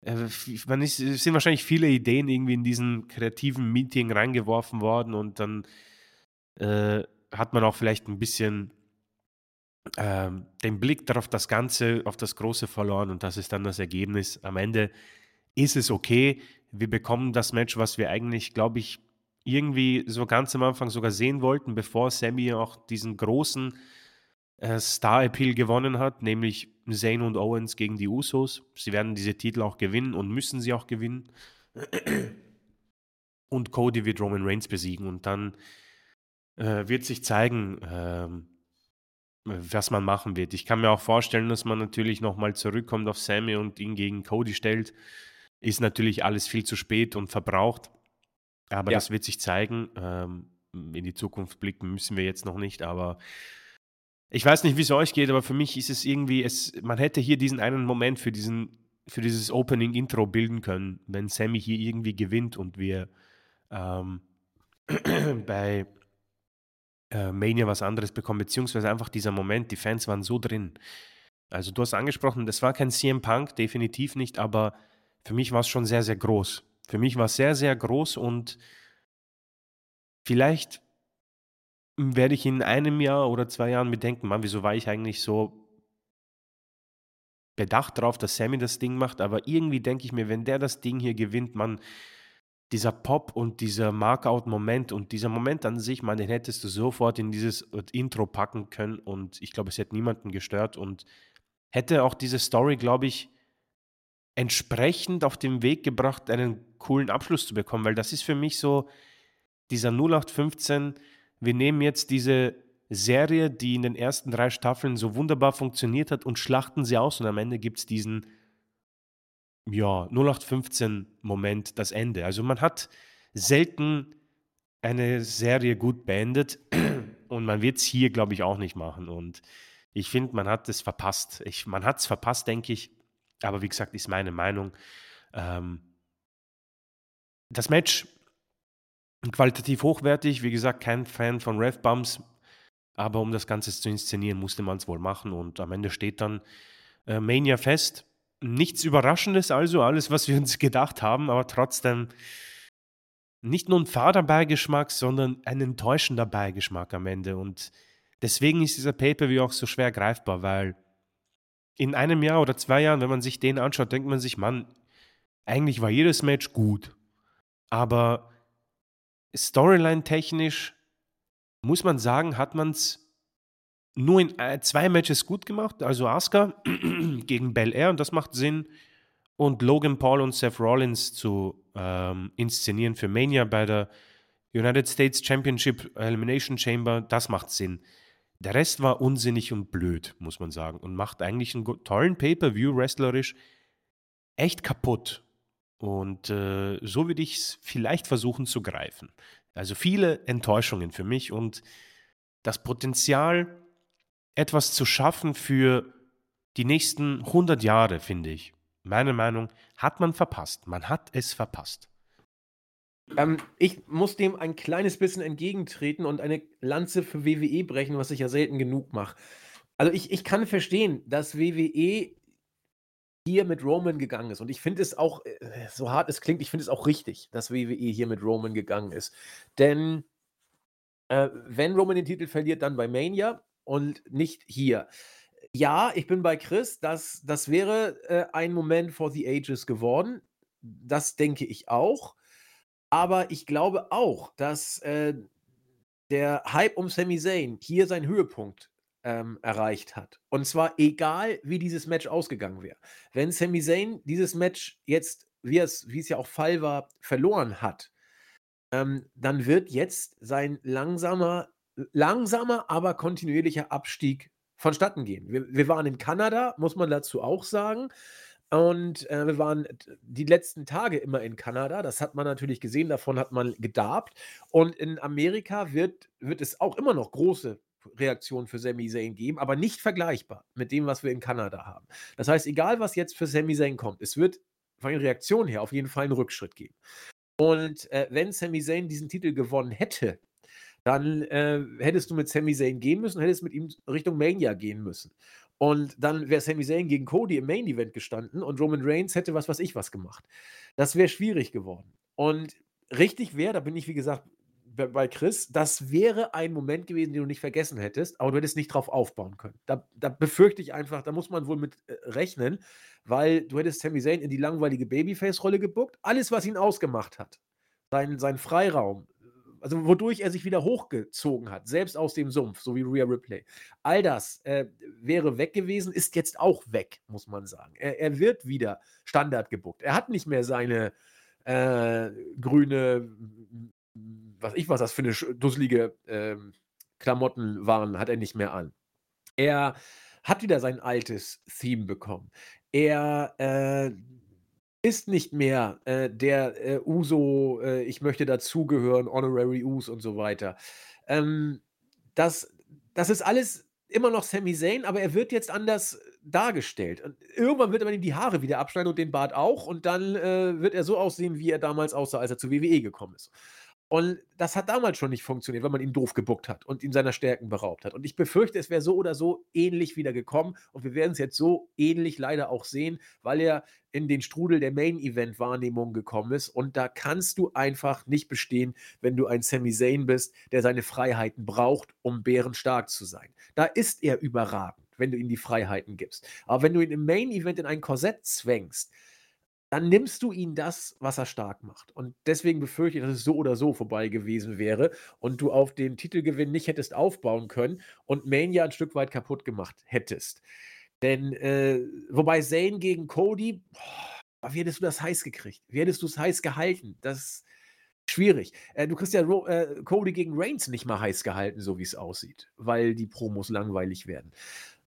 äh, man ist, es sind wahrscheinlich viele Ideen irgendwie in diesen kreativen Meeting reingeworfen worden und dann äh, hat man auch vielleicht ein bisschen äh, den Blick darauf das Ganze, auf das Große verloren und das ist dann das Ergebnis. Am Ende ist es okay wir bekommen das Match, was wir eigentlich, glaube ich, irgendwie so ganz am Anfang sogar sehen wollten, bevor Sammy auch diesen großen äh, Star-Appeal gewonnen hat, nämlich Zayn und Owens gegen die Usos. Sie werden diese Titel auch gewinnen und müssen sie auch gewinnen. Und Cody wird Roman Reigns besiegen und dann äh, wird sich zeigen, äh, was man machen wird. Ich kann mir auch vorstellen, dass man natürlich nochmal zurückkommt auf Sammy und ihn gegen Cody stellt ist natürlich alles viel zu spät und verbraucht. Aber ja. das wird sich zeigen. Ähm, in die Zukunft blicken müssen wir jetzt noch nicht, aber Ich weiß nicht, wie es euch geht, aber für mich ist es irgendwie, es, man hätte hier diesen einen Moment für, diesen, für dieses Opening-Intro bilden können, wenn Sammy hier irgendwie gewinnt und wir ähm, bei äh, Mania was anderes bekommen, beziehungsweise einfach dieser Moment, die Fans waren so drin. Also du hast angesprochen, das war kein CM Punk, definitiv nicht, aber für mich war es schon sehr, sehr groß. Für mich war es sehr, sehr groß und vielleicht werde ich in einem Jahr oder zwei Jahren mir denken, Mann, wieso war ich eigentlich so bedacht darauf, dass Sammy das Ding macht, aber irgendwie denke ich mir, wenn der das Ding hier gewinnt, man, dieser Pop und dieser Markout-Moment und dieser Moment an sich, man, den hättest du sofort in dieses Intro packen können und ich glaube, es hätte niemanden gestört und hätte auch diese Story, glaube ich, entsprechend auf den Weg gebracht, einen coolen Abschluss zu bekommen, weil das ist für mich so dieser 0815, wir nehmen jetzt diese Serie, die in den ersten drei Staffeln so wunderbar funktioniert hat und schlachten sie aus und am Ende gibt es diesen ja, 0815-Moment, das Ende. Also man hat selten eine Serie gut beendet und man wird es hier, glaube ich, auch nicht machen. Und ich finde, man hat es verpasst. Ich, man hat es verpasst, denke ich. Aber wie gesagt, ist meine Meinung. Ähm, das Match qualitativ hochwertig. Wie gesagt, kein Fan von Rev-Bumps. Aber um das Ganze zu inszenieren, musste man es wohl machen. Und am Ende steht dann äh, Mania fest. Nichts Überraschendes also, alles, was wir uns gedacht haben, aber trotzdem nicht nur ein fader Beigeschmack, sondern ein enttäuschender Beigeschmack am Ende. Und deswegen ist dieser Pay-Per-View auch so schwer greifbar, weil in einem Jahr oder zwei Jahren, wenn man sich den anschaut, denkt man sich, Mann, eigentlich war jedes Match gut. Aber Storyline-technisch muss man sagen, hat man es nur in äh, zwei Matches gut gemacht. Also Asuka gegen Bel Air und das macht Sinn. Und Logan Paul und Seth Rollins zu ähm, inszenieren für Mania bei der United States Championship Elimination Chamber, das macht Sinn. Der Rest war unsinnig und blöd, muss man sagen, und macht eigentlich einen tollen Pay-per-view wrestlerisch echt kaputt. Und äh, so würde ich es vielleicht versuchen zu greifen. Also viele Enttäuschungen für mich und das Potenzial, etwas zu schaffen für die nächsten 100 Jahre, finde ich. Meine Meinung, hat man verpasst. Man hat es verpasst. Ähm, ich muss dem ein kleines bisschen entgegentreten und eine Lanze für WWE brechen, was ich ja selten genug mache. Also ich, ich kann verstehen, dass WWE hier mit Roman gegangen ist. Und ich finde es auch, äh, so hart es klingt, ich finde es auch richtig, dass WWE hier mit Roman gegangen ist. Denn äh, wenn Roman den Titel verliert, dann bei Mania und nicht hier. Ja, ich bin bei Chris, das, das wäre äh, ein Moment for the Ages geworden. Das denke ich auch. Aber ich glaube auch, dass äh, der Hype um Sami Zayn hier seinen Höhepunkt ähm, erreicht hat. Und zwar egal, wie dieses Match ausgegangen wäre. Wenn Sami Zayn dieses Match jetzt, wie es, wie es ja auch Fall war, verloren hat, ähm, dann wird jetzt sein langsamer, langsamer, aber kontinuierlicher Abstieg vonstatten gehen. Wir, wir waren in Kanada, muss man dazu auch sagen. Und äh, wir waren die letzten Tage immer in Kanada. Das hat man natürlich gesehen, davon hat man gedarbt. Und in Amerika wird, wird es auch immer noch große Reaktion für Sami Zayn geben, aber nicht vergleichbar mit dem, was wir in Kanada haben. Das heißt, egal was jetzt für Sami Zayn kommt, es wird von den Reaktionen her auf jeden Fall einen Rückschritt geben. Und äh, wenn Sami Zayn diesen Titel gewonnen hätte, dann äh, hättest du mit Sami Zayn gehen müssen, hättest mit ihm Richtung Mania gehen müssen. Und dann wäre Sami Zayn gegen Cody im Main Event gestanden und Roman Reigns hätte was was ich was gemacht. Das wäre schwierig geworden. Und richtig wäre, da bin ich wie gesagt bei Chris, das wäre ein Moment gewesen, den du nicht vergessen hättest, aber du hättest nicht drauf aufbauen können. Da, da befürchte ich einfach, da muss man wohl mit äh, rechnen, weil du hättest Sami Zayn in die langweilige Babyface-Rolle gebuckt. Alles, was ihn ausgemacht hat, sein, sein Freiraum, also wodurch er sich wieder hochgezogen hat, selbst aus dem Sumpf, so wie Rhea Ripley. All das äh, wäre weg gewesen, ist jetzt auch weg, muss man sagen. Er, er wird wieder Standard gebuckt. Er hat nicht mehr seine äh, grüne was ich was das für eine dusselige ähm, Klamotten waren, hat er nicht mehr an. Er hat wieder sein altes Theme bekommen. Er äh, ist nicht mehr äh, der äh, Uso, äh, ich möchte dazugehören, Honorary Us und so weiter. Ähm, das, das ist alles immer noch Sami Zayn, aber er wird jetzt anders dargestellt. Und irgendwann wird man ihm die Haare wieder abschneiden und den Bart auch und dann, äh, wird er so aussehen, wie er damals aussah, als er zur WWE gekommen ist. Und das hat damals schon nicht funktioniert, weil man ihn doof gebuckt hat und ihm seiner Stärken beraubt hat. Und ich befürchte, es wäre so oder so ähnlich wieder gekommen. Und wir werden es jetzt so ähnlich leider auch sehen, weil er in den Strudel der Main-Event-Wahrnehmung gekommen ist. Und da kannst du einfach nicht bestehen, wenn du ein Sami Zayn bist, der seine Freiheiten braucht, um bärenstark zu sein. Da ist er überragend, wenn du ihm die Freiheiten gibst. Aber wenn du ihn im Main-Event in ein Korsett zwängst, dann nimmst du ihm das, was er stark macht. Und deswegen befürchte ich, dass es so oder so vorbei gewesen wäre und du auf den Titelgewinn nicht hättest aufbauen können und Mania ein Stück weit kaputt gemacht hättest. Denn, äh, wobei Zane gegen Cody, boah, wie hättest du das heiß gekriegt? Wie hättest du es heiß gehalten? Das ist schwierig. Äh, du kriegst ja äh, Cody gegen Reigns nicht mal heiß gehalten, so wie es aussieht, weil die Promos langweilig werden.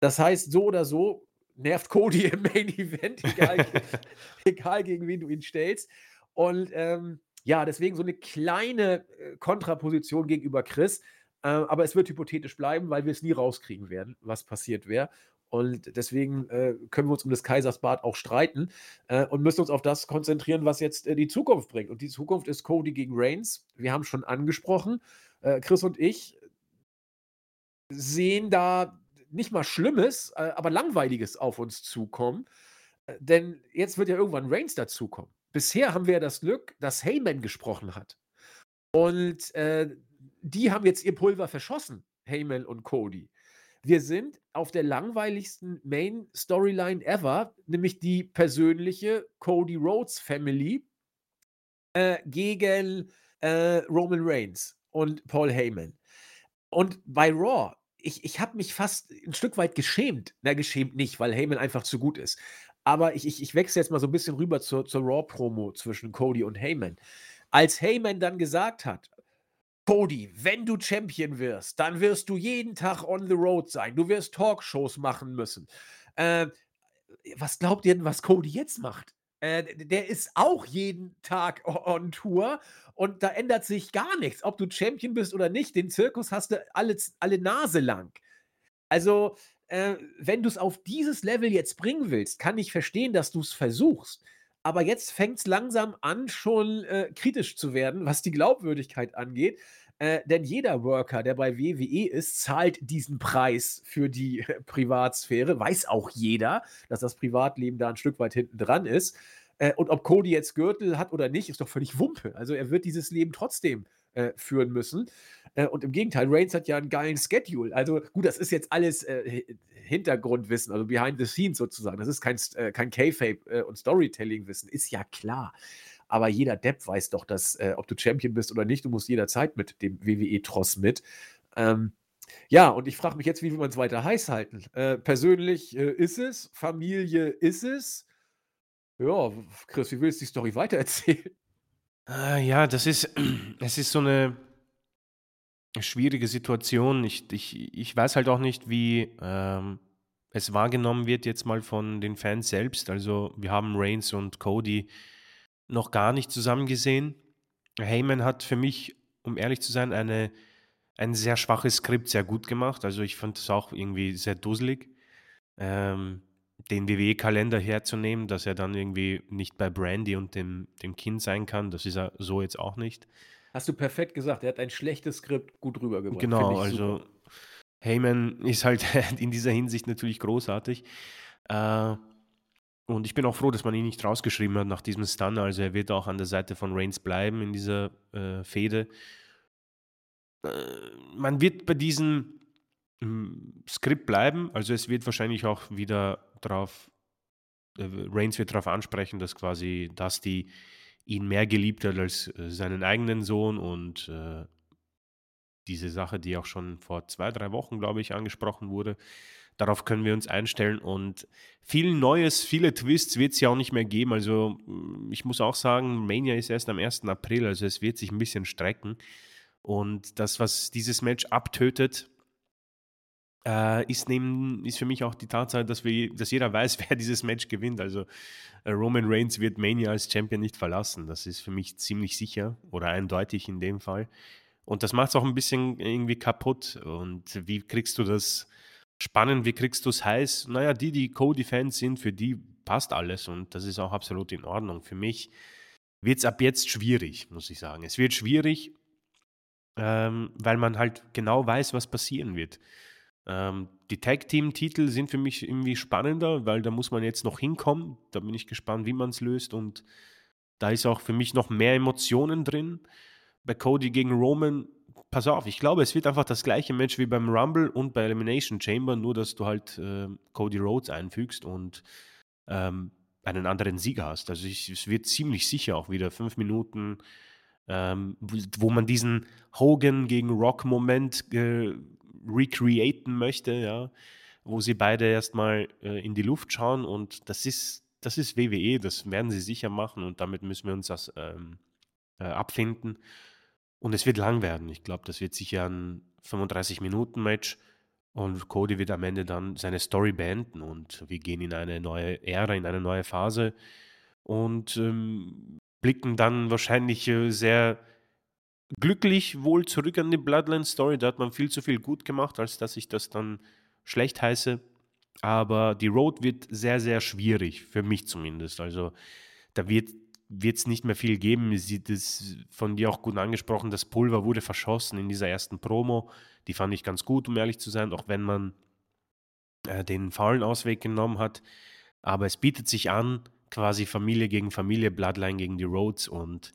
Das heißt, so oder so nervt Cody im Main Event, egal, egal gegen wen du ihn stellst. Und ähm, ja, deswegen so eine kleine äh, Kontraposition gegenüber Chris. Äh, aber es wird hypothetisch bleiben, weil wir es nie rauskriegen werden, was passiert wäre. Und deswegen äh, können wir uns um des Kaisers Bart auch streiten äh, und müssen uns auf das konzentrieren, was jetzt äh, die Zukunft bringt. Und die Zukunft ist Cody gegen Reigns. Wir haben schon angesprochen. Äh, Chris und ich sehen da nicht mal Schlimmes, äh, aber Langweiliges auf uns zukommen. Äh, denn jetzt wird ja irgendwann Reigns dazukommen. Bisher haben wir ja das Glück, dass Heyman gesprochen hat. Und äh, die haben jetzt ihr Pulver verschossen, Heyman und Cody. Wir sind auf der langweiligsten Main-Storyline ever, nämlich die persönliche Cody Rhodes Family gegen Roman Reigns und Paul Heyman. Und bei Raw ich, ich habe mich fast ein Stück weit geschämt. Na, geschämt nicht, weil Heyman einfach zu gut ist. Aber ich, ich, ich wechsle jetzt mal so ein bisschen rüber zur, zur Raw-Promo zwischen Cody und Heyman. Als Heyman dann gesagt hat, Cody, wenn du Champion wirst, dann wirst du jeden Tag on the road sein. Du wirst Talkshows machen müssen. Äh, was glaubt ihr denn, was Cody jetzt macht? Äh, der ist auch jeden Tag on Tour und da ändert sich gar nichts, ob du Champion bist oder nicht. Den Zirkus hast du alle, alle Nase lang. Also, äh, wenn du es auf dieses Level jetzt bringen willst, kann ich verstehen, dass du es versuchst. Aber jetzt fängt es langsam an, schon äh, kritisch zu werden, was die Glaubwürdigkeit angeht. Äh, denn jeder Worker, der bei WWE ist, zahlt diesen Preis für die äh, Privatsphäre. Weiß auch jeder, dass das Privatleben da ein Stück weit hinten dran ist. Äh, und ob Cody jetzt Gürtel hat oder nicht, ist doch völlig Wumpe. Also er wird dieses Leben trotzdem äh, führen müssen. Äh, und im Gegenteil, Reigns hat ja einen geilen Schedule. Also gut, das ist jetzt alles äh, Hintergrundwissen, also behind the scenes sozusagen. Das ist kein, kein K-Fape und Storytelling-Wissen, ist ja klar. Aber jeder Depp weiß doch, dass, äh, ob du Champion bist oder nicht, du musst jederzeit mit dem WWE-Tross mit. Ähm, ja, und ich frage mich jetzt, wie will man es weiter heiß halten? Äh, persönlich äh, ist es, Familie ist es. Ja, Chris, wie willst du die Story weitererzählen? Äh, ja, das ist, es ist so eine schwierige Situation. Ich, ich, ich weiß halt auch nicht, wie ähm, es wahrgenommen wird jetzt mal von den Fans selbst. Also wir haben Reigns und Cody noch gar nicht zusammen gesehen. Heyman hat für mich, um ehrlich zu sein, eine, ein sehr schwaches Skript sehr gut gemacht. Also ich fand es auch irgendwie sehr dusselig, ähm, den WWE-Kalender herzunehmen, dass er dann irgendwie nicht bei Brandy und dem, dem Kind sein kann. Das ist er so jetzt auch nicht. Hast du perfekt gesagt. Er hat ein schlechtes Skript gut rübergebracht. Genau, also super. Heyman ist halt in dieser Hinsicht natürlich großartig. Äh, und ich bin auch froh, dass man ihn nicht rausgeschrieben hat nach diesem Stun. Also er wird auch an der Seite von Reigns bleiben in dieser äh, Fehde. Äh, man wird bei diesem ähm, Skript bleiben. Also es wird wahrscheinlich auch wieder darauf, äh, Reigns wird darauf ansprechen, dass quasi Dusty ihn mehr geliebt hat als äh, seinen eigenen Sohn und äh, diese Sache, die auch schon vor zwei, drei Wochen, glaube ich, angesprochen wurde, Darauf können wir uns einstellen und viel Neues, viele Twists wird es ja auch nicht mehr geben. Also mm, ich muss auch sagen, Mania ist erst am 1. April, also es wird sich ein bisschen strecken. Und das, was dieses Match abtötet, äh, ist, neben, ist für mich auch die Tatsache, dass, wir, dass jeder weiß, wer dieses Match gewinnt. Also äh, Roman Reigns wird Mania als Champion nicht verlassen. Das ist für mich ziemlich sicher oder eindeutig in dem Fall. Und das macht es auch ein bisschen irgendwie kaputt. Und wie kriegst du das spannend, wie kriegst du es heiß? Naja, die, die Cody-Fans sind, für die passt alles und das ist auch absolut in Ordnung. Für mich wird es ab jetzt schwierig, muss ich sagen. Es wird schwierig, ähm, weil man halt genau weiß, was passieren wird. Ähm, die Tag-Team-Titel sind für mich irgendwie spannender, weil da muss man jetzt noch hinkommen. Da bin ich gespannt, wie man es löst und da ist auch für mich noch mehr Emotionen drin. Bei Cody gegen Roman, pass auf, ich glaube, es wird einfach das gleiche Match wie beim Rumble und bei Elimination Chamber, nur dass du halt äh, Cody Rhodes einfügst und ähm, einen anderen Sieger hast. Also ich, es wird ziemlich sicher auch wieder fünf Minuten, ähm, wo man diesen Hogan gegen Rock-Moment äh, recreaten möchte, ja, wo sie beide erstmal äh, in die Luft schauen und das ist, das ist WWE, das werden sie sicher machen und damit müssen wir uns das ähm, äh, abfinden. Und es wird lang werden. Ich glaube, das wird sicher ein 35-Minuten-Match und Cody wird am Ende dann seine Story beenden und wir gehen in eine neue Ära, in eine neue Phase und ähm, blicken dann wahrscheinlich äh, sehr glücklich wohl zurück an die Bloodline-Story. Da hat man viel zu viel gut gemacht, als dass ich das dann schlecht heiße. Aber die Road wird sehr, sehr schwierig, für mich zumindest. Also da wird es nicht mehr viel geben. Sie das von dir auch gut angesprochen. Das Pulver wurde verschossen in dieser ersten Promo. Die fand ich ganz gut, um ehrlich zu sein, auch wenn man äh, den faulen Ausweg genommen hat. Aber es bietet sich an, quasi Familie gegen Familie, Bloodline gegen die Rhodes und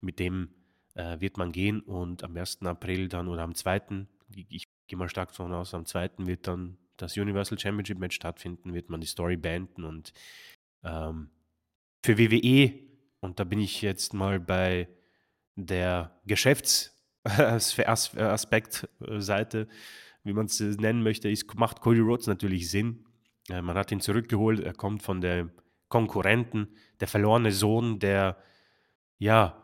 mit dem äh, wird man gehen und am 1. April dann oder am 2., ich gehe mal stark davon aus, am 2. wird dann das Universal Championship Match stattfinden, wird man die Story beenden und ähm, für WWE, und da bin ich jetzt mal bei der Geschäftsaspektseite, wie man es nennen möchte, ist, macht Cody Rhodes natürlich Sinn. Äh, man hat ihn zurückgeholt, er kommt von der Konkurrenten, der verlorene Sohn, der ja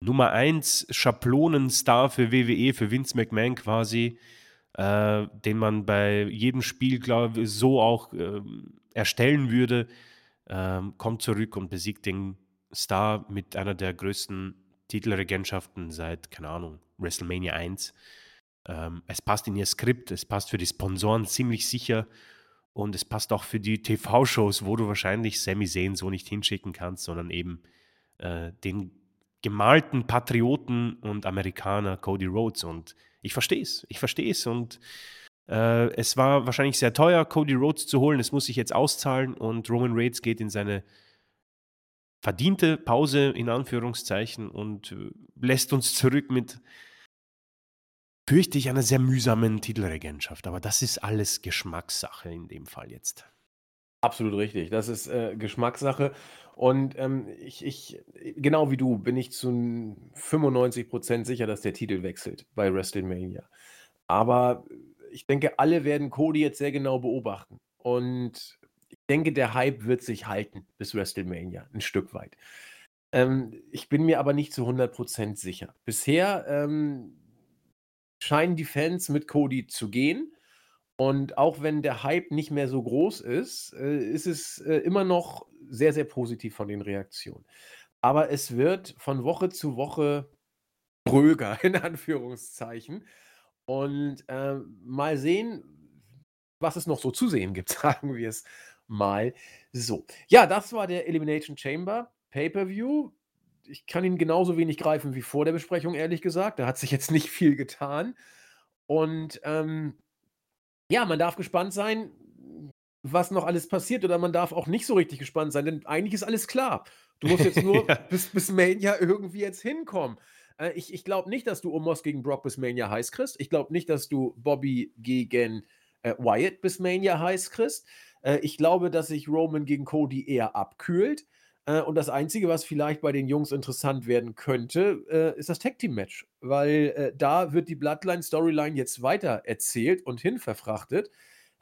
Nummer 1 Schablonenstar für WWE, für Vince McMahon quasi, äh, den man bei jedem Spiel, glaube ich, so auch äh, erstellen würde, äh, kommt zurück und besiegt den Star mit einer der größten Titelregentschaften seit, keine Ahnung, WrestleMania 1. Ähm, es passt in ihr Skript, es passt für die Sponsoren ziemlich sicher und es passt auch für die TV-Shows, wo du wahrscheinlich Sami Zayn so nicht hinschicken kannst, sondern eben äh, den gemalten Patrioten und Amerikaner Cody Rhodes. Und ich verstehe es, ich verstehe es. Und äh, es war wahrscheinlich sehr teuer, Cody Rhodes zu holen. Es muss sich jetzt auszahlen und Roman Reigns geht in seine verdiente Pause in Anführungszeichen und äh, lässt uns zurück mit, fürchte ich, einer sehr mühsamen Titelregentschaft. Aber das ist alles Geschmackssache in dem Fall jetzt. Absolut richtig. Das ist äh, Geschmackssache. Und ähm, ich, ich, genau wie du, bin ich zu 95% sicher, dass der Titel wechselt bei WrestleMania. Aber ich denke, alle werden Cody jetzt sehr genau beobachten. Und denke, der Hype wird sich halten bis WrestleMania, ein Stück weit. Ähm, ich bin mir aber nicht zu 100% sicher. Bisher ähm, scheinen die Fans mit Cody zu gehen. Und auch wenn der Hype nicht mehr so groß ist, äh, ist es äh, immer noch sehr, sehr positiv von den Reaktionen. Aber es wird von Woche zu Woche dröger, in Anführungszeichen. Und äh, mal sehen, was es noch so zu sehen gibt, sagen wir es mal so. Ja, das war der Elimination Chamber Pay-per-View. Ich kann ihn genauso wenig greifen wie vor der Besprechung, ehrlich gesagt. Da hat sich jetzt nicht viel getan. Und ähm, ja, man darf gespannt sein, was noch alles passiert, oder man darf auch nicht so richtig gespannt sein, denn eigentlich ist alles klar. Du musst jetzt nur Ja. bis, bis Mania irgendwie jetzt hinkommen. Äh, ich ich glaube nicht, dass du Omos gegen Brock bis Mania heiß kriegst. Ich glaube nicht, dass du Bobby gegen äh, Wyatt bis Mania heiß kriegst. Äh, ich glaube, dass sich Roman gegen Cody eher abkühlt. Äh, und das Einzige, was vielleicht bei den Jungs interessant werden könnte, äh, ist das Tag Team Match. Weil da wird die Bloodline-Storyline jetzt weiter erzählt und hinverfrachtet,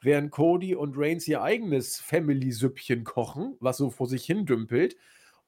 während Cody und Reigns ihr eigenes Family-Süppchen kochen, was so vor sich hin dümpelt.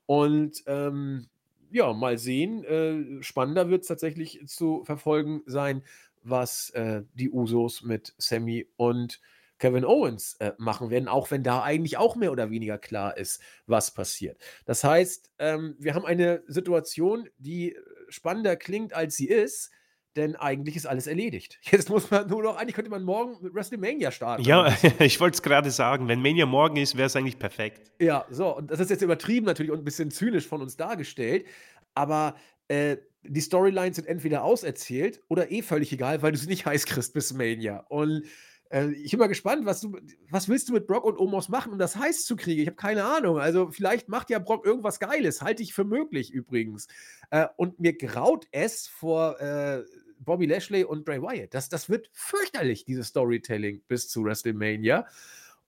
Und ähm, ja, mal sehen. Spannender wird es tatsächlich zu verfolgen sein, was äh, die Usos mit Sammy und Kevin Owens äh, machen werden, auch wenn da eigentlich auch mehr oder weniger klar ist, was passiert. Das heißt, ähm, wir haben eine Situation, die äh, spannender klingt, als sie ist, denn eigentlich ist alles erledigt. Jetzt muss man nur noch, eigentlich könnte man morgen mit WrestleMania starten. Ja, ich wollte es gerade sagen, wenn Mania morgen ist, wäre es eigentlich perfekt. Ja, so, und das ist jetzt übertrieben natürlich und ein bisschen zynisch von uns dargestellt, aber äh, die Storylines sind entweder auserzählt oder eh völlig egal, weil du sie nicht heiß kriegst bis Mania. Und äh, ich bin mal gespannt, was du, was willst du mit Brock und Omos machen, um das heiß zu kriegen? Ich habe keine Ahnung. Also vielleicht macht ja Brock irgendwas Geiles, halte ich für möglich übrigens. Äh, und mir graut es vor äh, Bobby Lashley und Bray Wyatt. Das, das wird fürchterlich, dieses Storytelling bis zu WrestleMania.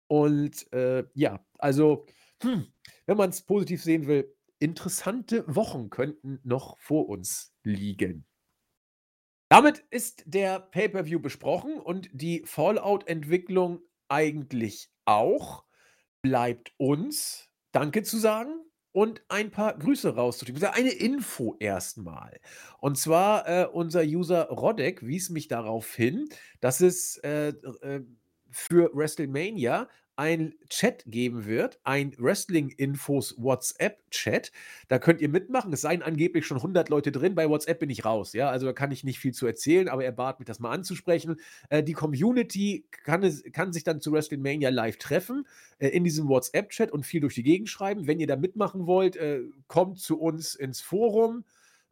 Und äh, ja, also, hm, wenn man es positiv sehen will, interessante Wochen könnten noch vor uns liegen. Damit ist der Pay-per-View besprochen und die Fallout-Entwicklung eigentlich auch. Bleibt uns Danke zu sagen und ein paar Grüße rauszuschicken. Eine Info erstmal. Und zwar äh, unser User Rodek wies mich darauf hin, dass es äh, äh, für WrestleMania ein Chat geben wird, ein Wrestling-Infos WhatsApp-Chat. Da könnt ihr mitmachen. Es seien angeblich schon 100 Leute drin. Bei WhatsApp bin ich raus. Ja, also da kann ich nicht viel zu erzählen, aber er bat mich, das mal anzusprechen. Äh, die Community kann, kann sich dann zu WrestleMania live treffen äh, in diesem WhatsApp-Chat und viel durch die Gegend schreiben. Wenn ihr da mitmachen wollt, äh, kommt zu uns ins Forum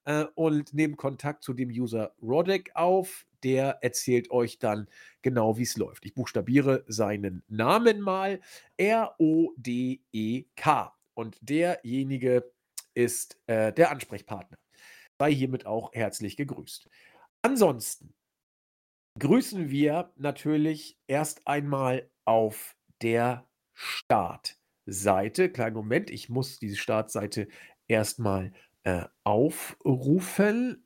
äh, und nehmt Kontakt zu dem User Rodek auf der erzählt euch dann genau, wie es läuft. Ich buchstabiere seinen Namen mal. R-O-D-E-K. Und derjenige ist äh, der Ansprechpartner. Sei hiermit auch herzlich gegrüßt. Ansonsten grüßen wir natürlich erst einmal auf der Startseite. Kleinen Moment, ich muss diese Startseite erstmal äh, aufrufen.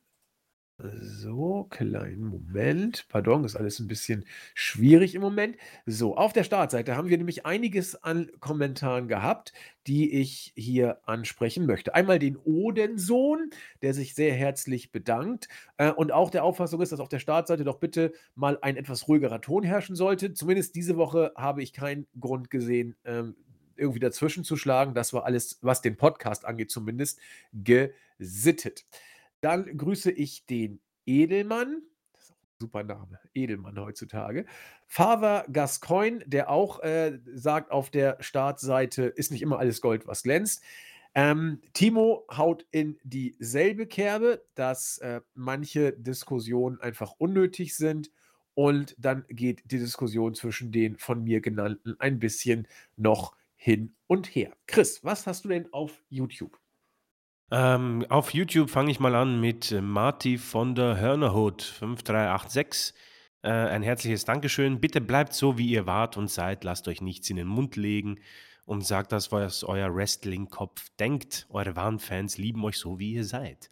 So, kleinen Moment. Pardon, ist alles ein bisschen schwierig im Moment. So, auf der Startseite haben wir nämlich einiges an Kommentaren gehabt, die ich hier ansprechen möchte. Einmal den Odensohn, der sich sehr herzlich bedankt äh, und auch der Auffassung ist, dass auf der Startseite doch bitte mal ein etwas ruhigerer Ton herrschen sollte. Zumindest diese Woche habe ich keinen Grund gesehen, ähm, irgendwie dazwischen zu schlagen. Das war alles, was den Podcast angeht, zumindest gesittet. Dann grüße ich den Edelmann. Super Name. Edelmann heutzutage. Father Gascoigne, der auch äh, sagt auf der Startseite, ist nicht immer alles Gold, was glänzt. Ähm, Timo haut in dieselbe Kerbe, dass äh, manche Diskussionen einfach unnötig sind. Und dann geht die Diskussion zwischen den von mir genannten ein bisschen noch hin und her. Chris, was hast du denn auf YouTube? Ähm, auf YouTube fange ich mal an mit äh, Marty von der Hörnerhut 5386. Äh, ein herzliches Dankeschön. Bitte bleibt so, wie ihr wart und seid. Lasst euch nichts in den Mund legen und sagt das, was euer Wrestling-Kopf denkt. Eure wahren Fans lieben euch so, wie ihr seid.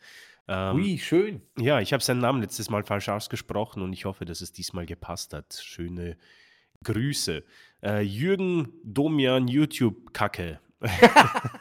Ähm, Ui, schön. Ja, ich habe seinen Namen letztes Mal falsch ausgesprochen und ich hoffe, dass es diesmal gepasst hat. Schöne Grüße. Äh, Jürgen Domian YouTube-Kacke.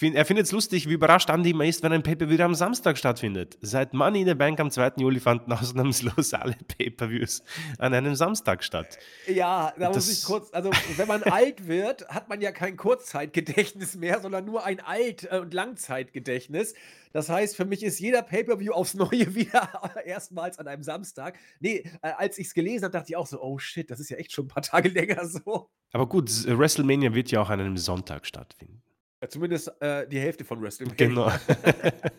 er findet es lustig, wie überrascht Andy immer ist, wenn ein Pay-Per-View am Samstag stattfindet. Seit Money in the Bank am 2. Juli fanden ausnahmslos alle Pay-Per-Views an einem Samstag statt. Ja, da das muss ich kurz, also wenn man alt wird, hat man ja kein Kurzzeitgedächtnis mehr, sondern nur ein Alt- und Langzeitgedächtnis. Das heißt, für mich ist jeder Pay-Per-View aufs Neue wieder erstmals an einem Samstag. Nee, äh, als ich es gelesen habe, dachte ich auch so, oh shit, das ist ja echt schon ein paar Tage länger so. Aber gut, WrestleMania wird ja auch an einem Sonntag stattfinden. Ja, zumindest äh, die Hälfte von WrestleMania. Genau.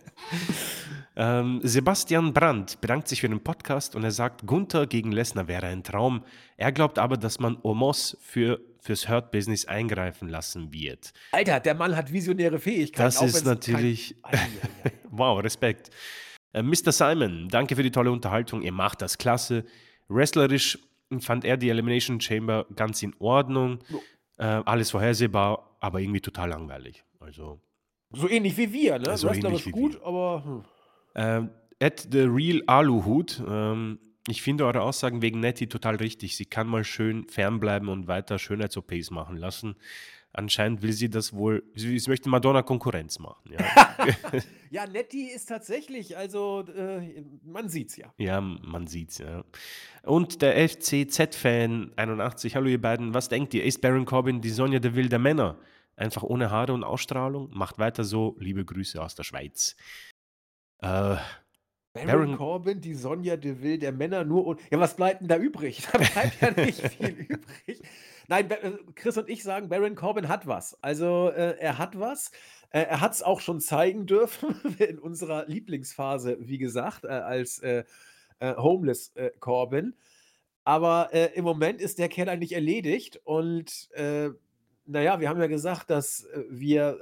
ähm, Sebastian Brandt bedankt sich für den Podcast und er sagt, Gunther gegen Lesnar wäre ein Traum. Er glaubt aber, dass man Omos für, fürs Hurt-Business eingreifen lassen wird. Alter, der Mann hat visionäre Fähigkeiten. Das ist natürlich. Kein... wow, Respekt. Äh, Mr. Simon, danke für die tolle Unterhaltung. Ihr macht das klasse. Wrestlerisch fand er die Elimination Chamber ganz in Ordnung. Oh. Äh, alles vorhersehbar, aber irgendwie total langweilig. Also. So ähnlich wie wir, ne? So Wrestler ist gut, wir. aber. Hm. Ähm, at the real Aluhut. Ähm, ich finde eure Aussagen wegen Nettie total richtig. Sie kann mal schön fernbleiben und weiter Schönheits-OPs machen lassen anscheinend will sie das wohl, sie, sie möchte Madonna Konkurrenz machen. Ja, ja Nettie ist tatsächlich, also äh, man sieht's ja. Ja, man sieht's, ja. Und der FCZ-Fan 81, hallo ihr beiden, was denkt ihr? Ist Baron Corbin die Sonja der wilde Männer? Einfach ohne Haare und Ausstrahlung? Macht weiter so, liebe Grüße aus der Schweiz. Äh, Baron Baron Corbin, die Sonja Deville der Männer nur und ja, was bleibt denn da übrig? Da bleibt ja nicht viel übrig. Nein, äh, Chris und ich sagen, Baron Corbin hat was. Also, äh, er hat was. Äh, er hat's auch schon zeigen dürfen in unserer Lieblingsphase, wie gesagt, äh, als, äh, äh, Homeless, Corbin. Aber, im Moment ist der Kerl eigentlich erledigt und, äh, na ja, wir haben ja gesagt, dass, wir,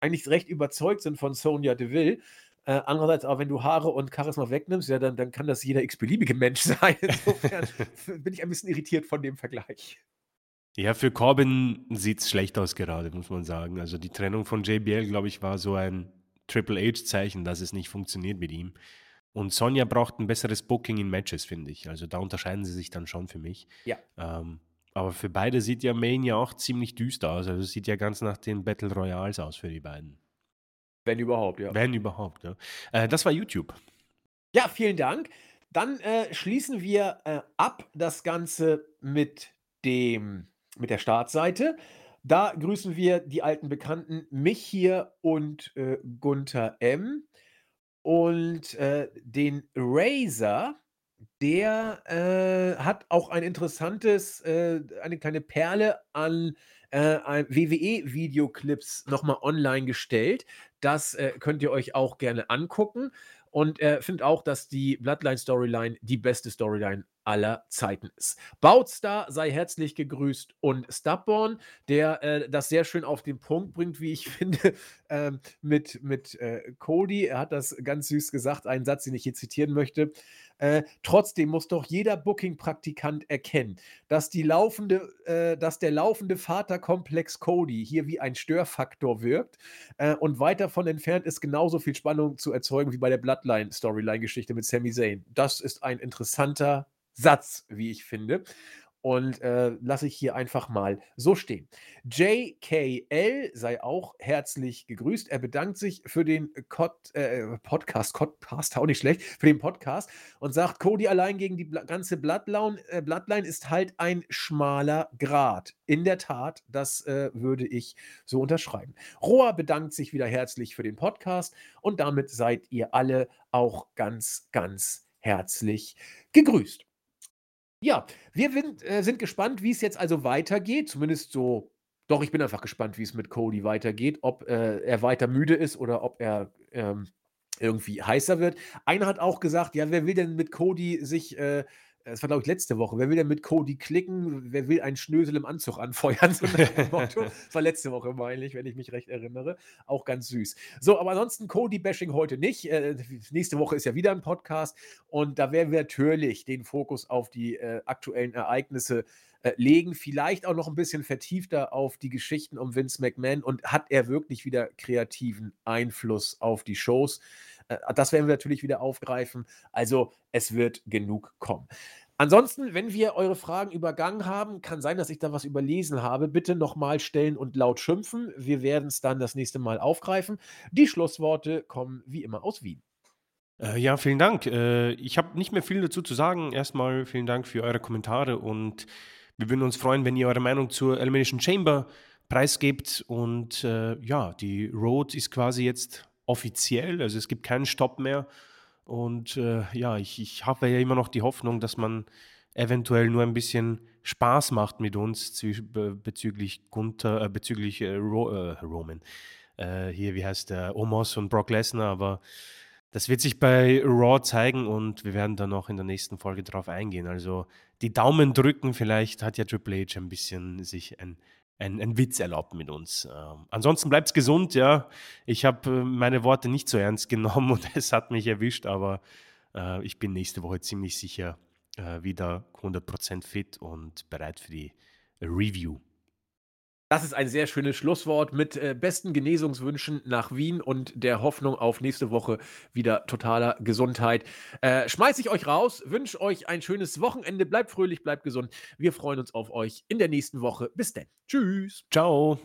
eigentlich recht überzeugt sind von Sonja Deville. Äh, andererseits aber, wenn du Haare und Charisma wegnimmst, ja, dann dann kann das jeder x-beliebige Mensch sein. Insofern bin ich ein bisschen irritiert von dem Vergleich. Ja, für Corbin sieht's schlecht aus gerade, muss man sagen. Also, die Trennung von JBL, glaube ich, war so ein Triple H-Zeichen, dass es nicht funktioniert mit ihm. Und Sonja braucht ein besseres Booking in Matches, finde ich. Also, da unterscheiden sie sich dann schon für mich. Ja. Ähm, aber für beide sieht ja Mania auch ziemlich düster aus. Also, es sieht ja ganz nach den Battle Royals aus für die beiden. Wenn überhaupt, ja. Wenn überhaupt, ja. Äh, das war YouTube. Ja, vielen Dank. Dann, äh, schließen wir, äh, ab das Ganze mit dem mit der Startseite. Da grüßen wir die alten Bekannten, mich hier und, äh, Gunther M. Und, äh, den Razor, der, äh, hat auch ein interessantes äh, eine kleine Perle an, äh, WWE-Videoclips noch mal online gestellt. Das, äh, könnt ihr euch auch gerne angucken. Und er findet auch, dass die Bloodline-Storyline die beste Storyline aller Zeiten ist. Boutstar sei herzlich gegrüßt und Stubborn, der äh, das sehr schön auf den Punkt bringt, wie ich finde, ähm, mit, mit äh, Cody. Er hat das ganz süß gesagt, einen Satz, den ich hier zitieren möchte. Äh, trotzdem muss doch jeder Booking-Praktikant erkennen, dass, die laufende, äh, dass der laufende Vaterkomplex Cody hier wie ein Störfaktor wirkt äh, und weit davon entfernt ist, genauso viel Spannung zu erzeugen wie bei der Bloodline-Storyline-Geschichte mit Sami Zayn. Das ist ein interessanter Satz, wie ich finde. Und äh, lasse ich hier einfach mal so stehen. JKL sei auch herzlich gegrüßt. Er bedankt sich für den Cod, äh, Podcast, Podcast, auch nicht schlecht, für den Podcast und sagt, Cody allein gegen die ganze Bloodline, äh, Bloodline ist halt ein schmaler Grat. In der Tat, das äh, würde ich so unterschreiben. Roa bedankt sich wieder herzlich für den Podcast und damit seid ihr alle auch ganz, ganz herzlich gegrüßt. Ja, wir sind, äh, sind gespannt, wie es jetzt also weitergeht. Zumindest so doch, ich bin einfach gespannt, wie es mit Cody weitergeht, ob, äh, er weiter müde ist oder ob er, ähm, irgendwie heißer wird. Einer hat auch gesagt: „Ja, wer will denn mit Cody sich, äh“ das war, glaube ich, letzte Woche: „Wer will denn mit Cody klicken? Wer will einen Schnösel im Anzug anfeuern?“ So. Das war letzte Woche, meine ich, wenn ich mich recht erinnere. Auch ganz süß. So, aber ansonsten Cody-Bashing heute nicht. Äh, nächste Woche ist ja wieder ein Podcast und da werden wir natürlich den Fokus auf die, äh, aktuellen Ereignisse, äh, legen. Vielleicht auch noch ein bisschen vertiefter auf die Geschichten um Vince McMahon und hat er wirklich wieder kreativen Einfluss auf die Shows? Äh, das werden wir natürlich wieder aufgreifen. Also, es wird genug kommen. Ansonsten, wenn wir eure Fragen übergangen haben, kann sein, dass ich da was überlesen habe, bitte noch mal stellen und laut schimpfen. Wir werden es dann das nächste Mal aufgreifen. Die Schlussworte kommen wie immer aus Wien. Äh, ja, vielen Dank. Äh, ich habe nicht mehr viel dazu zu sagen. Erstmal vielen Dank für eure Kommentare und wir würden uns freuen, wenn ihr eure Meinung zur Elimination Chamber preisgebt. Und äh, ja, die Road ist quasi jetzt offiziell, also es gibt keinen Stopp mehr. Und äh, ja, ich, ich habe ja immer noch die Hoffnung, dass man eventuell nur ein bisschen Spaß macht mit uns bezüglich Gunther, äh, bezüglich äh, Ro äh, Roman. Äh, hier, wie heißt der? Omos und Brock Lesnar, aber das wird sich bei Raw zeigen und wir werden dann noch in der nächsten Folge drauf eingehen. Also die Daumen drücken, vielleicht hat ja Triple H ein bisschen sich ein ein, ein Witz erlaubt mit uns. Ähm, ansonsten es gesund, ja. Ich habe äh, meine Worte nicht so ernst genommen und es hat mich erwischt, aber äh, ich bin nächste Woche ziemlich sicher äh, wieder 100% fit und bereit für die Review. Das ist ein sehr schönes Schlusswort mit äh, besten Genesungswünschen nach Wien und der Hoffnung auf nächste Woche wieder totaler Gesundheit. Äh, schmeiß ich euch raus, wünsche euch ein schönes Wochenende, bleibt fröhlich, bleibt gesund. Wir freuen uns auf euch in der nächsten Woche. Bis denn. Tschüss. Ciao.